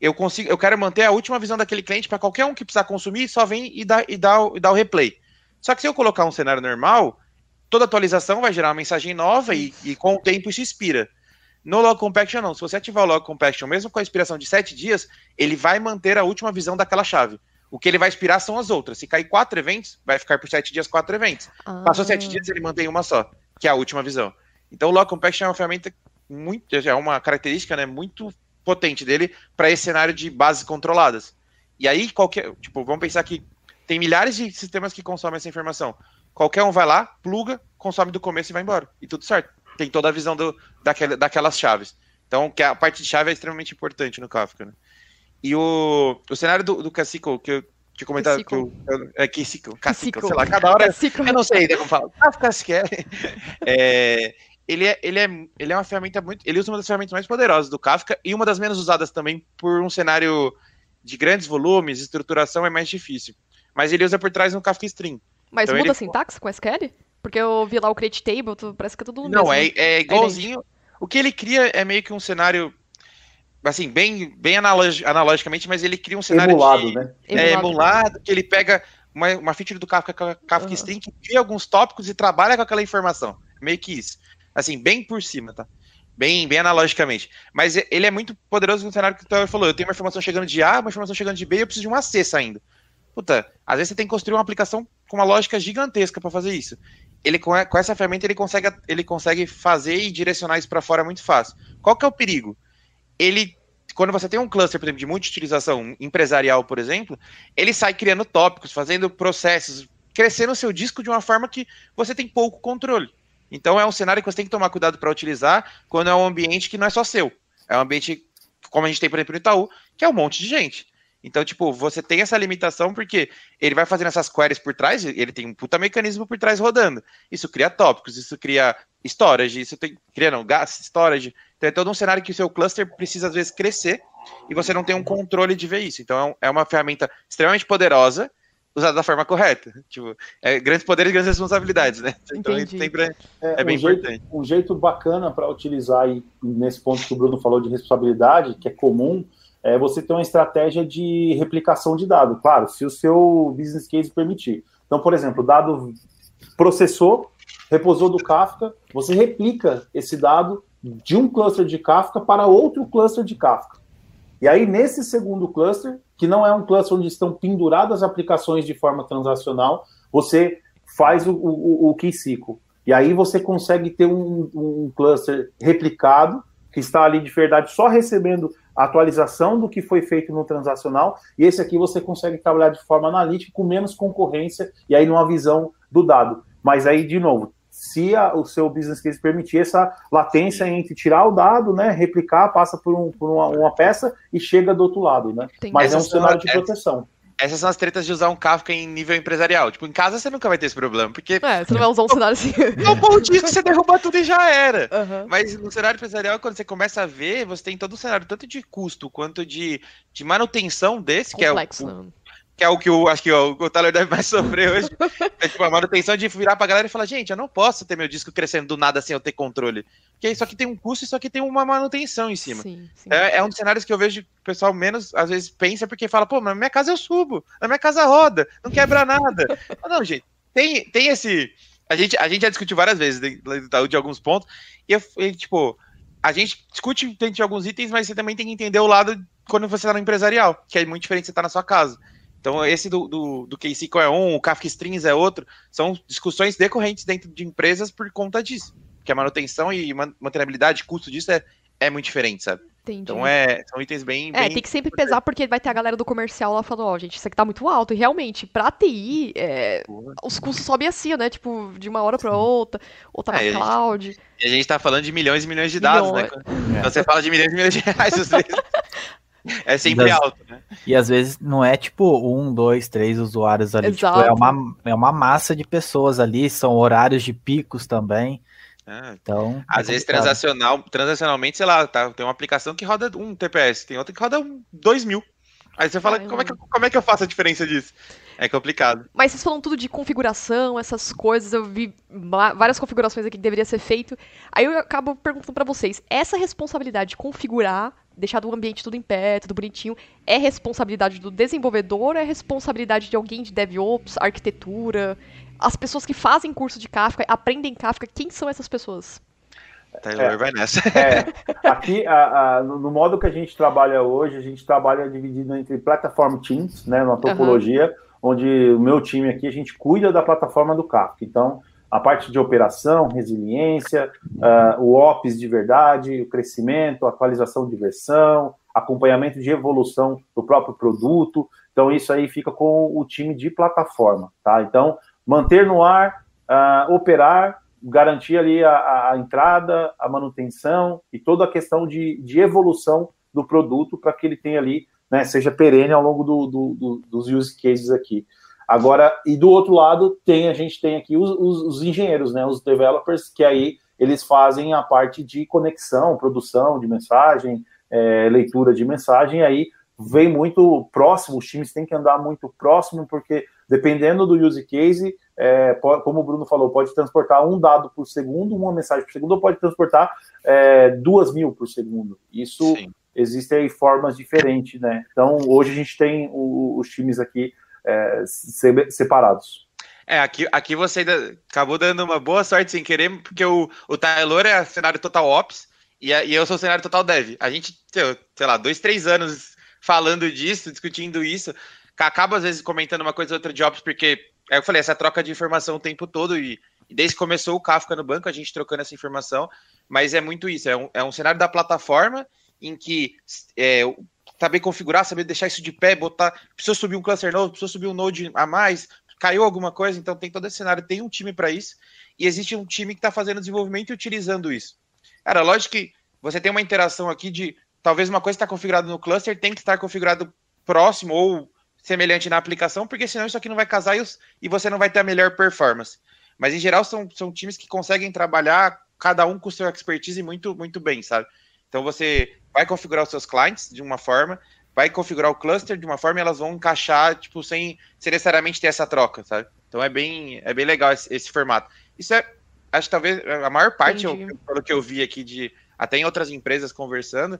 eu consigo, eu quero manter a última visão daquele cliente para qualquer um que precisar consumir, só vem e dá, e, dá, e dá o replay. Só que se eu colocar um cenário normal, toda atualização vai gerar uma mensagem nova e, e com o tempo isso expira. No Log Compaction, não. Se você ativar o Log Compaction, mesmo com a expiração de 7 dias, ele vai manter a última visão daquela chave. O que ele vai expirar são as outras. Se cair quatro eventos, vai ficar por 7 dias quatro eventos. Ah. Passou 7 dias, ele mantém uma só, que é a última visão. Então o Log Compaction é uma ferramenta muito, é uma característica né, muito potente dele para esse cenário de bases controladas. E aí, qualquer. Tipo, vamos pensar que tem milhares de sistemas que consomem essa informação. Qualquer um vai lá, pluga, consome do começo e vai embora. E tudo certo. Tem toda a visão do, daquela, daquelas chaves. Então, que a parte de chave é extremamente importante no Kafka. Né? E o, o cenário do, do Cacico, que eu que comentar que eu, é Cacico, Cacico, sei lá, cada hora eu não sei como fala. Kafka *laughs* é, ele é, ele, é, ele é uma ferramenta muito. Ele usa uma das ferramentas mais poderosas do Kafka e uma das menos usadas também por um cenário de grandes volumes, estruturação é mais difícil. Mas ele usa por trás um Kafka Stream. Mas então muda ele... a sintaxe com SQL? Porque eu vi lá o create table, parece que é tudo Não, mesmo. é, é igualzinho. o que ele cria é meio que um cenário assim, bem, bem analog, analogicamente, mas ele cria um cenário emulado, de, né? É, emulado, que ele pega uma, uma feature do Kafka, Kafka uhum. Stream, que cria alguns tópicos e trabalha com aquela informação. Meio que isso. Assim, bem por cima, tá? Bem, bem analogicamente. Mas ele é muito poderoso no cenário que o falou. Eu tenho uma informação chegando de A, uma informação chegando de B, e eu preciso de um acesso ainda. Puta, às vezes você tem que construir uma aplicação com uma lógica gigantesca para fazer isso. Ele com essa ferramenta ele consegue, ele consegue fazer e direcionar isso para fora muito fácil. Qual que é o perigo? Ele quando você tem um cluster, por exemplo, de multi-utilização empresarial, por exemplo, ele sai criando tópicos, fazendo processos, crescendo o seu disco de uma forma que você tem pouco controle. Então é um cenário que você tem que tomar cuidado para utilizar quando é um ambiente que não é só seu. É um ambiente, como a gente tem, por exemplo, no Itaú, que é um monte de gente. Então, tipo, você tem essa limitação porque ele vai fazendo essas queries por trás, ele tem um puta mecanismo por trás rodando. Isso cria tópicos, isso cria storage, isso tem, cria não, gas, storage. Então é todo um cenário que o seu cluster precisa às vezes crescer e você não tem um controle de ver isso. Então é, é uma ferramenta extremamente poderosa usado da forma correta. *laughs* Tipo, é, grandes poderes e grandes responsabilidades, né? Então sempre é, é, é bem um importante. Jeito, um jeito bacana para utilizar aí, nesse ponto que o Bruno falou de responsabilidade, que é comum, é você ter uma estratégia de replicação de dado. Claro, se o seu business case permitir. Então, por exemplo, o dado processou, repousou do Kafka, você replica esse dado de um cluster de Kafka para outro cluster de Kafka. E aí, nesse segundo cluster, que não é um cluster onde estão penduradas aplicações de forma transacional, você faz o, o, o KeyCycle. E aí você consegue ter um, um cluster replicado, que está ali de verdade só recebendo a atualização do que foi feito no transacional, e esse aqui você consegue trabalhar de forma analítica, com menos concorrência, e aí numa visão do dado. Mas aí, de novo, se a, o seu business case permitir essa latência entre tirar o dado, né, replicar, passa por, um, por uma, uma, peça e chega do outro lado, né? Tem Mas é um cenário de proteção. Essas são as tretas de usar um Kafka em nível empresarial. Tipo, em casa você nunca vai ter esse problema, porque... É, você não vai usar um cenário assim. Não, bom disco, você derruba tudo e já era. Uhum. Mas no cenário empresarial, quando você começa a ver, você tem todo o cenário, tanto de custo quanto de, de manutenção desse, Complexo, que é o, né? Que é o que eu acho que o, o Tyler deve mais *laughs* sofrer hoje. é tipo a manutenção de virar pra galera e falar, gente, eu não posso ter meu disco crescendo do nada sem eu ter controle. Porque isso aqui tem um custo, isso aqui tem uma manutenção em cima. Sim, sim. É, é, um dos cenários que eu vejo que o pessoal menos, às vezes, pensa porque fala, pô, mas na minha casa eu subo, na minha casa roda, não quebra nada. *laughs* não, gente, tem, tem esse. A gente, a gente já discutiu várias vezes de, de, de alguns pontos, e, eu, e, tipo, a gente discute dentro de alguns itens, mas você também tem que entender o lado quando você está no empresarial, que é muito diferente de você estar tá na sua casa. Então, esse do, do, do KC é um, o Kafka Strings é outro, são discussões decorrentes dentro de empresas por conta disso. porque a manutenção e mantenibilidade, custo disso é, é muito diferente, sabe? Entendi. Então é, são itens bem. É, bem tem que sempre pesar, porque vai ter a galera do comercial lá falando, ó, oh, gente, isso aqui tá muito alto. E realmente, pra TI, é, os custos sobem assim, né? Tipo, de uma hora pra outra, ou tá é, na cloud. Gente, e a gente tá falando de milhões e milhões de dados, milhões. né? Quando você fala de milhões e milhões de reais, às *laughs* vezes. É sempre alto, né? E às vezes não é tipo um, dois, três usuários ali. Tipo, é, uma, é uma massa de pessoas ali, são horários de picos também. É. Então, é às vezes transacional, transacionalmente, sei lá, tá, tem uma aplicação que roda um TPS, tem outra que roda dois mil. Aí você fala, como é, que, como é que eu faço a diferença disso? É complicado. Mas vocês falam tudo de configuração, essas coisas, eu vi várias configurações aqui que deveria ser feito. Aí eu acabo perguntando para vocês, essa responsabilidade de configurar, deixar o ambiente tudo em pé, tudo bonitinho, é responsabilidade do desenvolvedor ou é responsabilidade de alguém de DevOps, arquitetura? as pessoas que fazem curso de Kafka, aprendem Kafka, quem são essas pessoas? Taylor é, vai nessa. É, aqui, a, a, no modo que a gente trabalha hoje, a gente trabalha dividido entre platform teams, né, uma topologia, uhum. Onde o meu time aqui, a gente cuida da plataforma do Kafka. Então, a parte de operação, resiliência, uh, o OPS de verdade, o crescimento, atualização de versão, acompanhamento de evolução do próprio produto. Então, isso aí fica com o time de plataforma, tá? Então, manter no ar, uh, operar, garantir ali a, a, entrada, a manutenção e toda a questão de, de evolução do produto para que ele tenha ali, né, seja perene ao longo do, do, do, dos use cases aqui. Agora, e do outro lado, tem a gente tem aqui os, os, os engenheiros, né, os developers, que aí eles fazem a parte de conexão, produção de mensagem, é, leitura de mensagem, aí vem muito próximo, os times têm que andar muito próximo, porque dependendo do use case, é, como o Bruno falou, pode transportar um dado por segundo, uma mensagem por segundo, ou pode transportar é, duas mil por segundo. Isso Sim. Existem formas diferentes, né? Então, hoje a gente tem o, os times aqui é, separados. É, aqui, aqui você acabou dando uma boa sorte sem querer, porque o, o Taylor é cenário total ops e, e eu sou cenário total dev. A gente, sei lá, dois, três anos falando disso, discutindo isso. Acaba às vezes comentando uma coisa ou outra de Ops, porque é eu falei, essa troca de informação o tempo todo, e, e, desde que começou o Kafka no banco, a gente trocando essa informação, mas é muito isso, é um, é um cenário da plataforma em que é, saber configurar, saber deixar isso de pé, botar. Precisa subir um cluster novo, precisa subir um node a mais, caiu alguma coisa, então tem todo esse cenário, tem um time para isso, e existe um time que está fazendo desenvolvimento e utilizando isso. Cara, lógico que você tem uma interação aqui de talvez uma coisa está configurada no cluster tem que estar configurado próximo ou semelhante na aplicação, porque senão isso aqui não vai casar e, e você não vai ter a melhor performance. Mas em geral são, são times que conseguem trabalhar cada um com seu expertise muito, muito bem, sabe? Então você vai configurar os seus clients de uma forma, vai configurar o cluster de uma forma e elas vão encaixar, tipo, sem, necessariamente ter essa troca, sabe? Então é bem, é bem legal esse, esse formato. Isso é, acho que talvez a maior parte, eu, pelo que eu vi aqui de até em outras empresas conversando,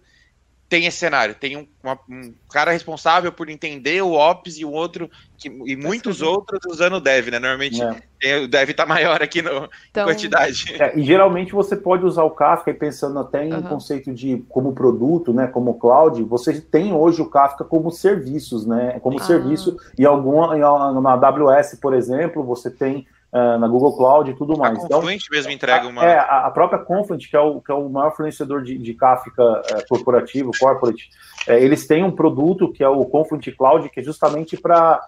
tem esse cenário, tem um, uma, um, cara responsável por entender o Ops e o outro, que, e muitos outros usando o Dev, né? Normalmente é. o Dev tá maior aqui no, então... em quantidade. É, e geralmente você pode usar o Kafka, e pensando até em uhum. conceito de como produto, né? Como cloud, você tem hoje o Kafka como serviços, né? Como ah. serviço, e alguma, na AWS, por exemplo, você tem uh, na Google Cloud e tudo mais. A então, Confluent então, mesmo entrega uma. É, a, própria Confluent, que é o, que é o maior fornecedor de, de Kafka uh, corporativo, corporate, uh, eles têm um produto que é o Confluent Cloud, que é justamente para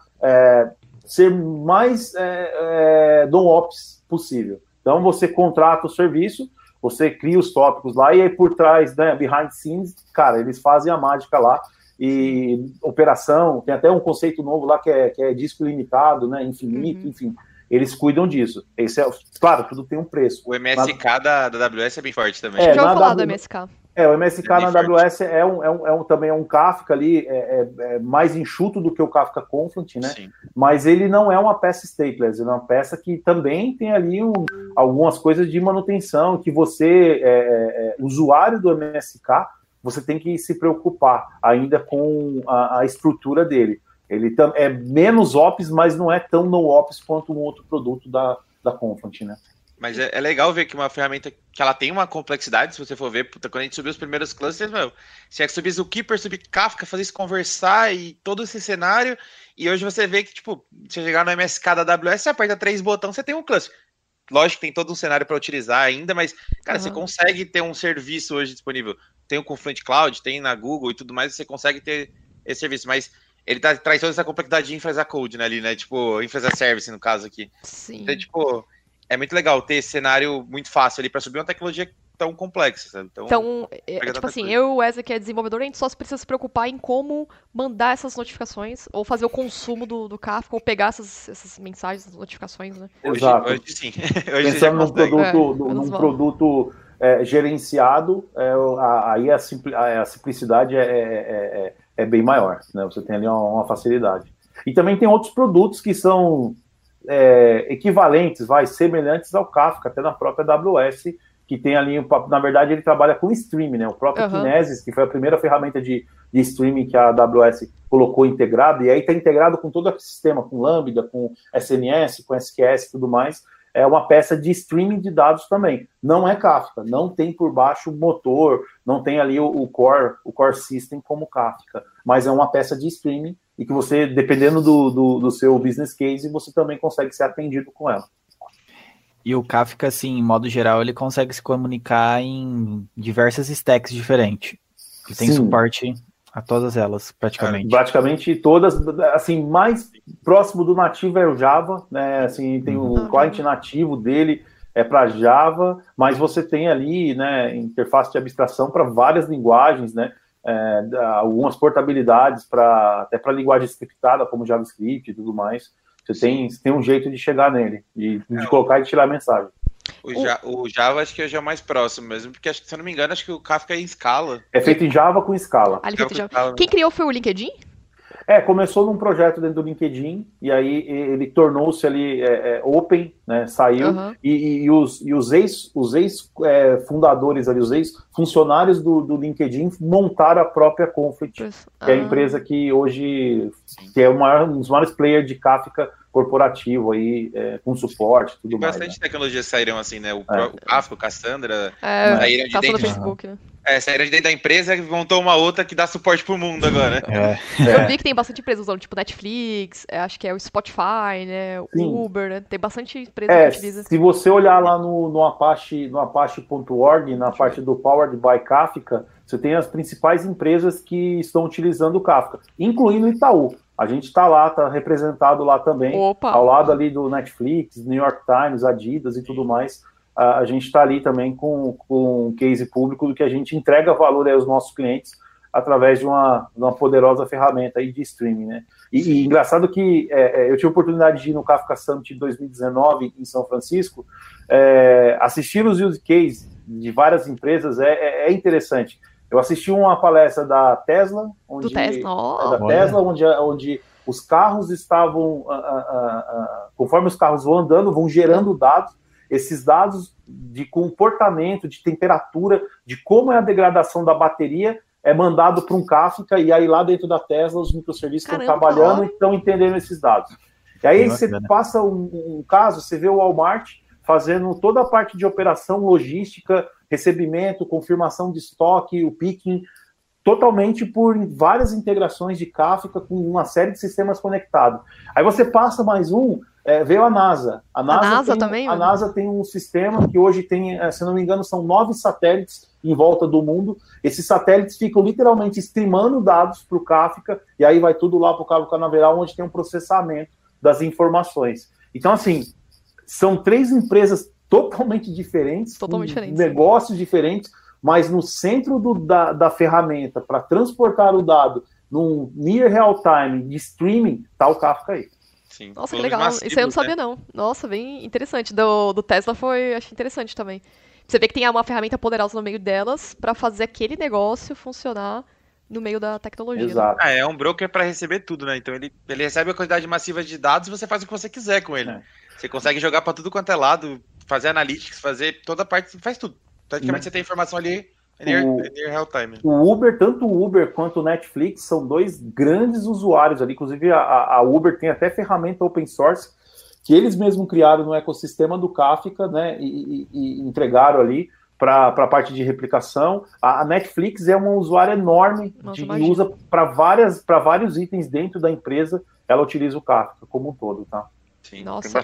ser mais é, do ops possível. Então você contrata o serviço, você cria os tópicos lá e aí por trás, né, behind scenes, cara, eles fazem a mágica lá e operação, tem até um conceito novo lá que é, que é disco limitado, né, infinito, uhum. enfim eles cuidam disso. Esse é, claro, tudo tem um preço. O MSK da, da AWS é bem forte também. É, Já falar do MSK. É, o MSK é na AWS é um, é, um, é um, também é um Kafka ali, é, é, é, mais enxuto do que o Kafka Confluent, né? Sim. Mas ele não é uma peça stateless, ele é uma peça que também tem ali um, algumas coisas de manutenção que você, é, é, usuário do MSK, você tem que se preocupar ainda com a, a estrutura dele. Ele é menos ops, mas não é tão no ops quanto um outro produto da, da Confluent, né? Mas é, é, legal ver que uma ferramenta que ela tem uma complexidade, se você for ver, puta, quando a gente subiu os primeiros clusters, meu, se é que subisse o Keeper, subir Kafka, fazer isso conversar e todo esse cenário, e hoje você vê que, tipo, se chegar no MSK da AWS, você aperta três botões, você tem um cluster. lógico que tem todo um cenário para utilizar ainda, mas, cara, uhum. você consegue ter um serviço hoje disponível. Tem o Confluent Cloud, tem na Google e tudo mais, você consegue ter esse serviço, mas ele tá, traz toda essa complexidade de infra code, né, ali, né, tipo, infra service, no caso aqui. Sim. Então, tipo, é muito legal ter esse cenário muito fácil ali para subir uma tecnologia tão complexa, sabe? Então, então é, tipo assim, coisa. eu e o Wesley, que é desenvolvedor, a gente só precisa se preocupar em como mandar essas notificações, ou fazer o consumo do, do Kafka, ou pegar essas, essas mensagens, essas notificações, né? Hoje, Exato. hoje sim. *laughs* hoje Pensando num produto, é, num produto é, gerenciado, é, aí a, simpli, a, simplicidade é, é, é, bem maior, né? Você tem ali uma, uma, facilidade. E também tem outros produtos que são equivalentes, vai, semelhantes ao Kafka, até na própria AWS, que tem ali, na verdade, ele trabalha com streaming, né? O próprio uhum. Kinesis, que foi a primeira ferramenta de, de streaming que a AWS colocou integrado, e aí está integrado com todo o sistema, com Lambda, com SNS, com SQS e tudo mais. É uma peça de streaming de dados também. Não é Kafka, não tem por baixo motor, não tem ali o, o core, o core system como Kafka, mas é uma peça de streaming e que você, dependendo do, do, do seu business case, você também consegue ser atendido com ela. E o Kafka, assim, em modo geral, ele consegue se comunicar em diversas stacks diferentes. Ele tem Sim. suporte a todas elas, praticamente. É, praticamente todas, assim, mais próximo do nativo é o Java, né? Assim, tem uhum. o client nativo dele é para Java, mas você tem ali, né, interface de abstração para várias linguagens, né? É, algumas portabilidades para até para linguagem scriptada como JavaScript e tudo mais. Você tem, você tem um jeito de chegar nele, de, de é, colocar e tirar a mensagem. O, ja, o, Java acho que é já mais próximo mesmo, porque acho que, se eu não me engano, acho que o Kafka é em escala. É feito em Java com escala. Ah, Java. Quem criou foi o LinkedIn? É, começou num projeto dentro do LinkedIn, e aí ele tornou-se ali é, é, open, né, saiu, uhum. e, e, os, e os ex-fundadores ex, é, ali, os ex-funcionários do, do LinkedIn montaram a própria Conflict, que é a ah. empresa que hoje que é o maior, um dos maiores players de Kafka corporativo aí, é, com suporte tudo Tem mais. Bastante né? tecnologias saíram assim, né? O, é. o Kafka, o Cassandra, é, saíram de dentro, do Facebook, né? É, saíram de dentro da empresa e montou uma outra que dá suporte pro mundo agora. *laughs* É. Eu vi que tem bastante empresas usando, tipo Netflix, é, acho que é o Spotify, né? O Sim. Uber, né? Tem bastante empresa é, que utiliza. Se você olhar lá no, no Apache, no Apache.org, na parte do Powered by Kafka, você tem as principais empresas que estão utilizando o Kafka, incluindo o Itaú. A gente está lá, está representado lá também, Opa. ao lado ali do Netflix, New York Times, Adidas e tudo mais. A, gente está ali também com, com um case público do que a gente entrega valor aos nossos clientes através de uma, de uma poderosa ferramenta aí de streaming, né? E, e engraçado que é, é eu tive a oportunidade de ir no Kafka Summit 2019 em São Francisco, é, assistir os use cases de várias empresas é, é, é interessante. Eu assisti uma palestra da Tesla, onde, Tesla, oh. da Tesla onde, onde os carros estavam, uh, uh, uh, conforme os carros vão andando, vão gerando dados. Esses dados de comportamento, de temperatura, de como é a degradação da bateria, é mandado para um Kafka, e aí lá dentro da Tesla os microserviços estão trabalhando e estão entendendo esses dados. E aí você passa um, um caso, você vê o Walmart fazendo toda a parte de operação logística, recebimento, confirmação de estoque, o picking, totalmente por várias integrações de Kafka com uma série de sistemas conectados. Aí você passa mais um, é, veio a NASA. A NASA, a NASA tem, também? A NASA tem um sistema que hoje tem, é, se não me engano, são nove satélites em volta do mundo. Esses satélites ficam literalmente streamando dados para o Kafka, e aí vai tudo lá para o cabo canaveral, onde tem um processamento das informações. Então, assim, são três empresas totalmente diferentes, totalmente diferentes negócios diferentes, mas no centro do, da, da ferramenta para transportar o dado num near real time de streaming, tá o Kafka aí. Sim, Nossa, que legal. Massivos, Isso aí eu não sabia, né? não. Nossa, bem interessante. Do, do Tesla foi, achei interessante também. Você vê que tem uma ferramenta poderosa no meio delas para fazer aquele negócio funcionar no meio da tecnologia. Né? Exato. Né? é um broker para receber tudo, né? Então ele, ele recebe a quantidade massiva de dados e você faz o que você quiser com ele. É. Você consegue jogar para tudo quanto é lado, fazer analytics, fazer toda a parte, faz tudo. Praticamente você tem informação ali o, real time. O Uber, tanto o Uber quanto o Netflix são dois grandes usuários ali. Inclusive, a, a Uber tem até ferramenta open source que eles mesmos criaram no ecossistema do Kafka, né? E, e, e entregaram ali para a parte de replicação. A, a, Netflix é um usuário enorme Nossa, de, e usa para várias para vários itens dentro da empresa. Ela utiliza o Kafka como um todo, tá? Sim, Nossa,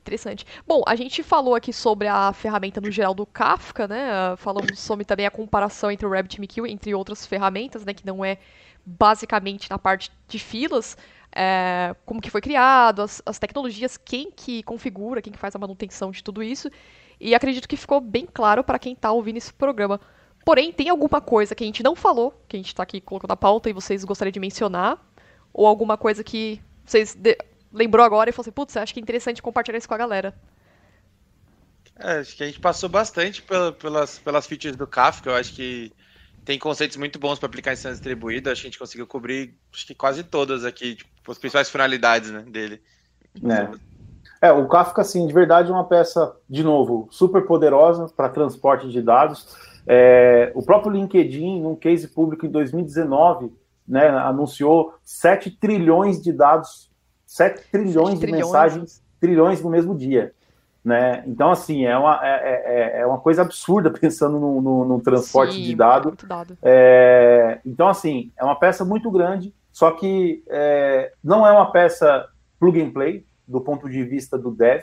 Interessante. Bom, a gente falou aqui sobre a ferramenta no geral do Kafka, né? Falamos sobre também a comparação entre o RabbitMQ, entre outras ferramentas, né? Que não é basicamente na parte de filas, é, como que foi criado, as, as, tecnologias, quem que configura, quem que faz a manutenção de tudo isso. E acredito que ficou bem claro para quem está ouvindo esse programa. Porém, tem alguma coisa que a gente não falou, que a gente está aqui colocando na pauta e vocês gostariam de mencionar? Ou alguma coisa que vocês de... lembrou agora e falou assim, putz, acho que é interessante compartilhar isso com a galera? É, acho que a gente passou bastante pelas, pelas features do Kafka, eu acho que tem conceitos muito bons para aplicar em sistema distribuído, acho que a gente conseguiu cobrir acho que quase todas aqui, tipo, as principais finalidades né, dele. É. é, o Kafka, assim, de verdade é uma peça, de novo, super poderosa para transporte de dados. É, o próprio LinkedIn, num case público em 2019, né, anunciou 7 trilhões de dados, 7 trilhões 7 de trilhões. mensagens, trilhões no mesmo dia. Né? Então, assim, é uma, é, é, é uma coisa absurda *laughs* pensando no, no, no transporte Sim, de dado. dado. É, então, assim, é uma peça muito grande, só que é, não é uma peça plug and play do ponto de vista do dev.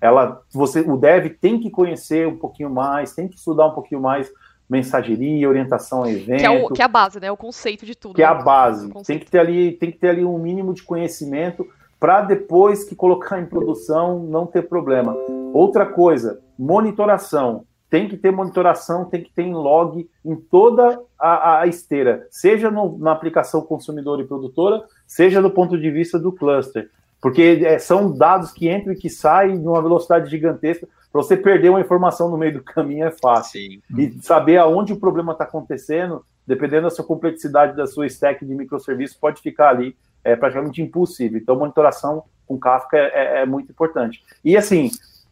Ela, você, o dev tem que conhecer um pouquinho mais, tem que estudar um pouquinho mais mensageria, orientação a evento. Que é, o, que é a base, né? O conceito de tudo. Que né? é a né? base. Tem que ter ali, tem que ter ali um mínimo de conhecimento para depois que colocar em produção não ter problema. Outra coisa, monitoração. Tem que ter monitoração, tem que ter em log em toda a, a esteira, seja no, na aplicação consumidor e produtora, seja do ponto de vista do cluster. Porque é, são dados que entram e que saem numa velocidade gigantesca. Para você perder uma informação no meio do caminho é fácil. Sim. E saber aonde o problema está acontecendo, dependendo da sua complexidade da sua stack de microserviços, pode ficar ali é praticamente impossível. Então, monitoração com Kafka é, é, é, muito importante. E assim,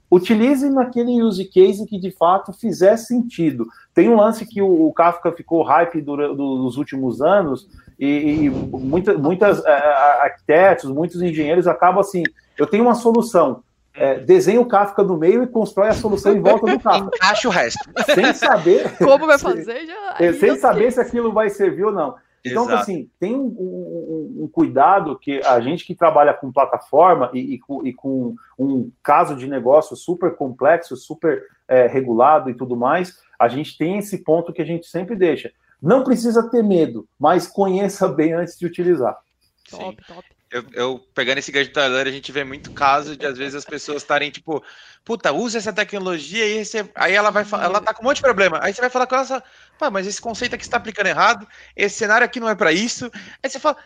utilize naquele use case que de fato fizer sentido. Tem um lance que o, o Kafka ficou hype durante, dos últimos anos e, e muita, muitas é, arquitetos, muitos engenheiros acabam assim: eu tenho uma solução. É, desenha o Kafka no meio e constrói a solução em volta do *laughs* Kafka. Encaixa o resto. Sem saber. Como vai *laughs* fazer? Já, sem saber se aquilo vai servir ou não. Então, Exato. assim, tem um, um, um, cuidado que a gente que trabalha com plataforma e, e, com, e com, um caso de negócio super complexo, super é, regulado e tudo mais, a gente tem esse ponto que a gente sempre deixa. Não precisa ter medo, mas conheça bem antes de utilizar. Top, top. Eu, eu, pegando esse gancho a gente vê muito caso de às vezes as pessoas estarem tipo, puta, usa essa tecnologia e você, aí ela vai ela tá com um monte de problema. Aí você vai falar com ela, pá, mas esse conceito aqui está aplicando errado, esse cenário aqui não é para isso. Aí você fala,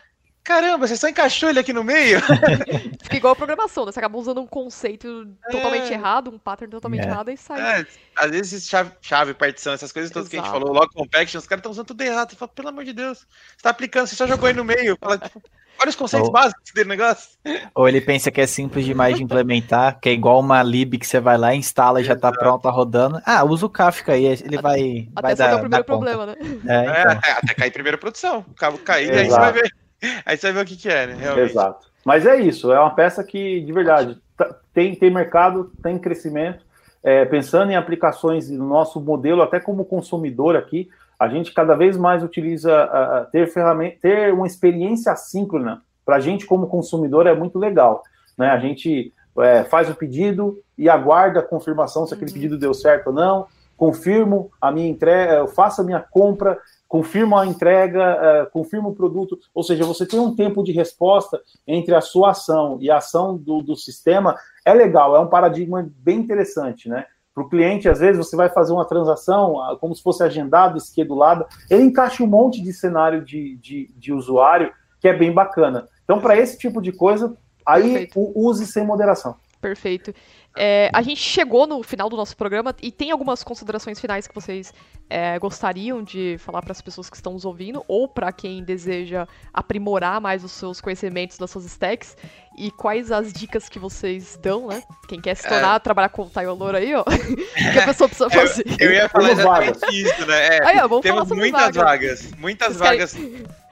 caramba, você só encaixou ele aqui no meio. *laughs* Fica igual a programação, né? Você acaba usando um conceito totalmente é. errado, um pattern totalmente é. errado e sai. É. Às vezes chave, chave, partição, essas coisas todas Exato. que a gente falou, logo compaction, os caras estão usando tudo errado. Você fala, pelo amor de Deus, você tá aplicando, você só jogou aí no meio. Fala, tipo, Olha os conceitos ou, básicos dele negócio. *laughs* Ou ele pensa que é simples demais de implementar, que é igual uma lib que você vai lá, instala e já tá pronta rodando. Ah, usa o Kafka aí, ele vai. Até vai dar, o primeiro problema, né? É, é, então. é, até cair primeira produção. O cabo cair, aí você vai ver. *laughs* Aí você ver o que, que é, né? Realmente. Exato. Mas é isso, é uma peça que, de verdade, tá, tem, tem mercado, tem crescimento. É, pensando em aplicações no nosso modelo, até como consumidor aqui, a gente cada vez mais utiliza uh, ter ferramenta, ter uma experiência assíncrona para a gente como consumidor é muito legal, né? A gente é, faz o pedido e aguarda a confirmação se aquele uhum. pedido deu certo ou não, confirmo a minha entrega, faço a minha compra, confirmo a entrega, uh, confirmo o produto, ou seja, você tem um tempo de resposta entre a sua ação e a ação do, do sistema, é legal, é um paradigma bem interessante, né? Para o cliente, às vezes, você vai fazer uma transação ah, como se fosse agendado, esquedulada, ele encaixa um monte de cenário de, de, de usuário que é bem bacana. Então, para esse tipo de coisa, aí use sem moderação. Perfeito. É, a gente chegou no final do nosso programa e tem algumas considerações finais que vocês é, gostariam de falar para as pessoas que estão nos ouvindo ou para quem deseja aprimorar mais os seus conhecimentos das suas stacks e quais as dicas que vocês dão, né? Quem quer se tornar, é... trabalhar com o Tailor aí, ó, *laughs* que a pessoa precisa fazer. Eu, eu ia falar exatamente isso, né? É, aí, ó, temos muitas vagas, vagas muitas Vocês vagas. Querem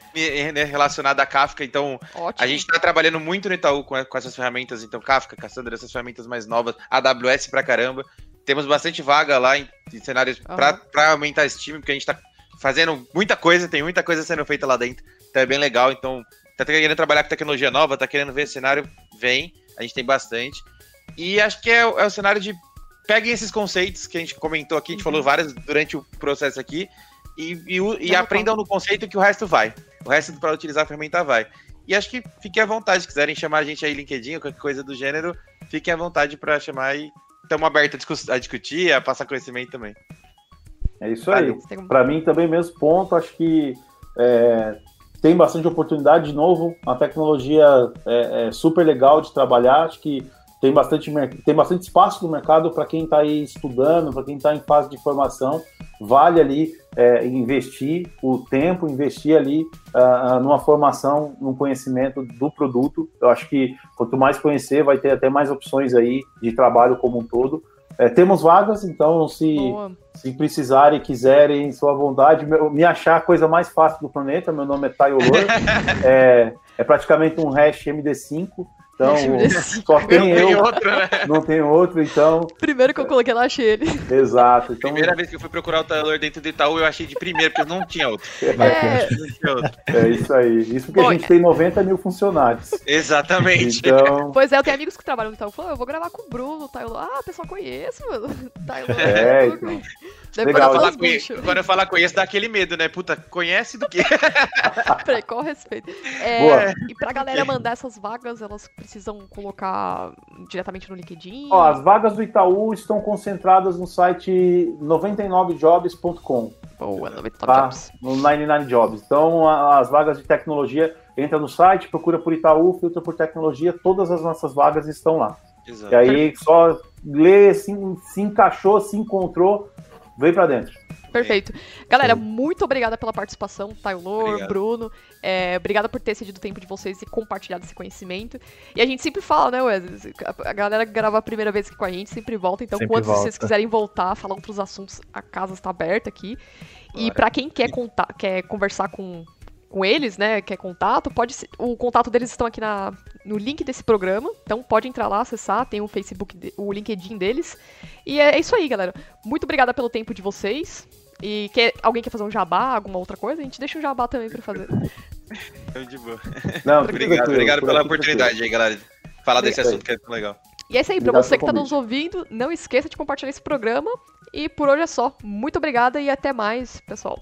né, relacionada a Kafka, então Ótimo. a gente está trabalhando muito no Itaú com, com, essas ferramentas, então Kafka, Cassandra, essas ferramentas mais novas, AWS pra caramba. Temos bastante vaga lá em, em cenários uhum. para aumentar esse time, porque a gente está fazendo muita coisa, tem muita coisa sendo feita lá dentro, então é bem legal. Então, tá querendo trabalhar com tecnologia nova, tá querendo ver cenário, vem, a gente tem bastante. E acho que é, é o cenário de peguem esses conceitos que a gente comentou aqui, a gente uhum. falou várias durante o processo aqui, e, e, e aprendam no conceito que o resto vai. O resto para utilizar a ferramenta vai. E acho que fiquem à vontade, se quiserem chamar a gente aí LinkedIn ou qualquer coisa do gênero, fiquem à vontade para chamar e estamos abertos a discutir, a passar conhecimento também. É isso aí. Para mim também mesmo ponto, acho que é, tem bastante oportunidade de novo, uma tecnologia é, é super legal de trabalhar, acho que tem bastante, tem bastante espaço no mercado para quem está aí estudando, para quem está em fase de formação. Vale ali é, investir o tempo, investir ali uh, numa formação, no conhecimento do produto. Eu acho que quanto mais conhecer, vai ter até mais opções aí de trabalho como um todo. É, temos vagas, então se, se precisarem, quiserem, sua vontade, me achar a coisa mais fácil do planeta. Meu nome é Tayolor, *laughs* é, é praticamente um hash MD5. Então, só *laughs* tem eu. Tem outro, né? Não tem outro, então. Primeiro que eu coloquei lá, achei ele. Exato. Então... Primeira vez que eu fui procurar o Taylor dentro do Itaú, eu achei de primeiro, porque não tinha outro. É, é isso aí. Isso porque Bom, a gente é... tem 90 mil funcionários. Exatamente. Então... Pois é, eu tenho amigos que trabalham no Itaú. Falou, eu vou gravar com o Bruno, Taylor. Ah, pessoal, conheço, mano. *laughs* Taylor. É, então. Legal. Quando eu, conheço, quando eu falar conheço, dá aquele medo, né? Puta, conhece do quê? *laughs* Peraí, qual respeito? É, e pra galera mandar essas vagas, elas precisam colocar diretamente no LinkedIn? Ó, as vagas do Itaú estão concentradas no site 99jobs.com. Boa, 99 tá? No 99 Jobs. Então, as vagas de tecnologia, entra no site, procura por Itaú, filtra por tecnologia, todas as nossas vagas estão lá. Exato. E aí, só lê, se, se encaixou, se encontrou, Vem para dentro. Perfeito. Galera, Sim. muito obrigada pela participação, Taylor, Bruno. É, obrigada por ter cedido o tempo de vocês e compartilhado esse conhecimento. E a gente sempre fala, né, Wesley? A galera que grava a primeira vez aqui com a gente sempre volta. Então, sempre quando volta. vocês quiserem voltar, falar outros assuntos, a casa está aberta aqui. Claro. E para quem quer, contar, quer conversar com, com eles, né, quer contato, pode o contato deles estão aqui na, no link desse programa, então pode entrar lá, acessar, tem o Facebook, o LinkedIn deles. E é, é isso aí, galera. Muito obrigada pelo tempo de vocês. E quer, alguém quer fazer um jabá, alguma outra coisa? A gente deixa um jabá também para fazer. De boa. *laughs* Não, obrigado, obrigado pela oportunidade aí, galera. Falar desse assunto que é tão legal. E é isso aí, para você que está nos ouvindo, não esqueça de compartilhar esse programa. E por hoje é só. Muito obrigada e até mais, pessoal.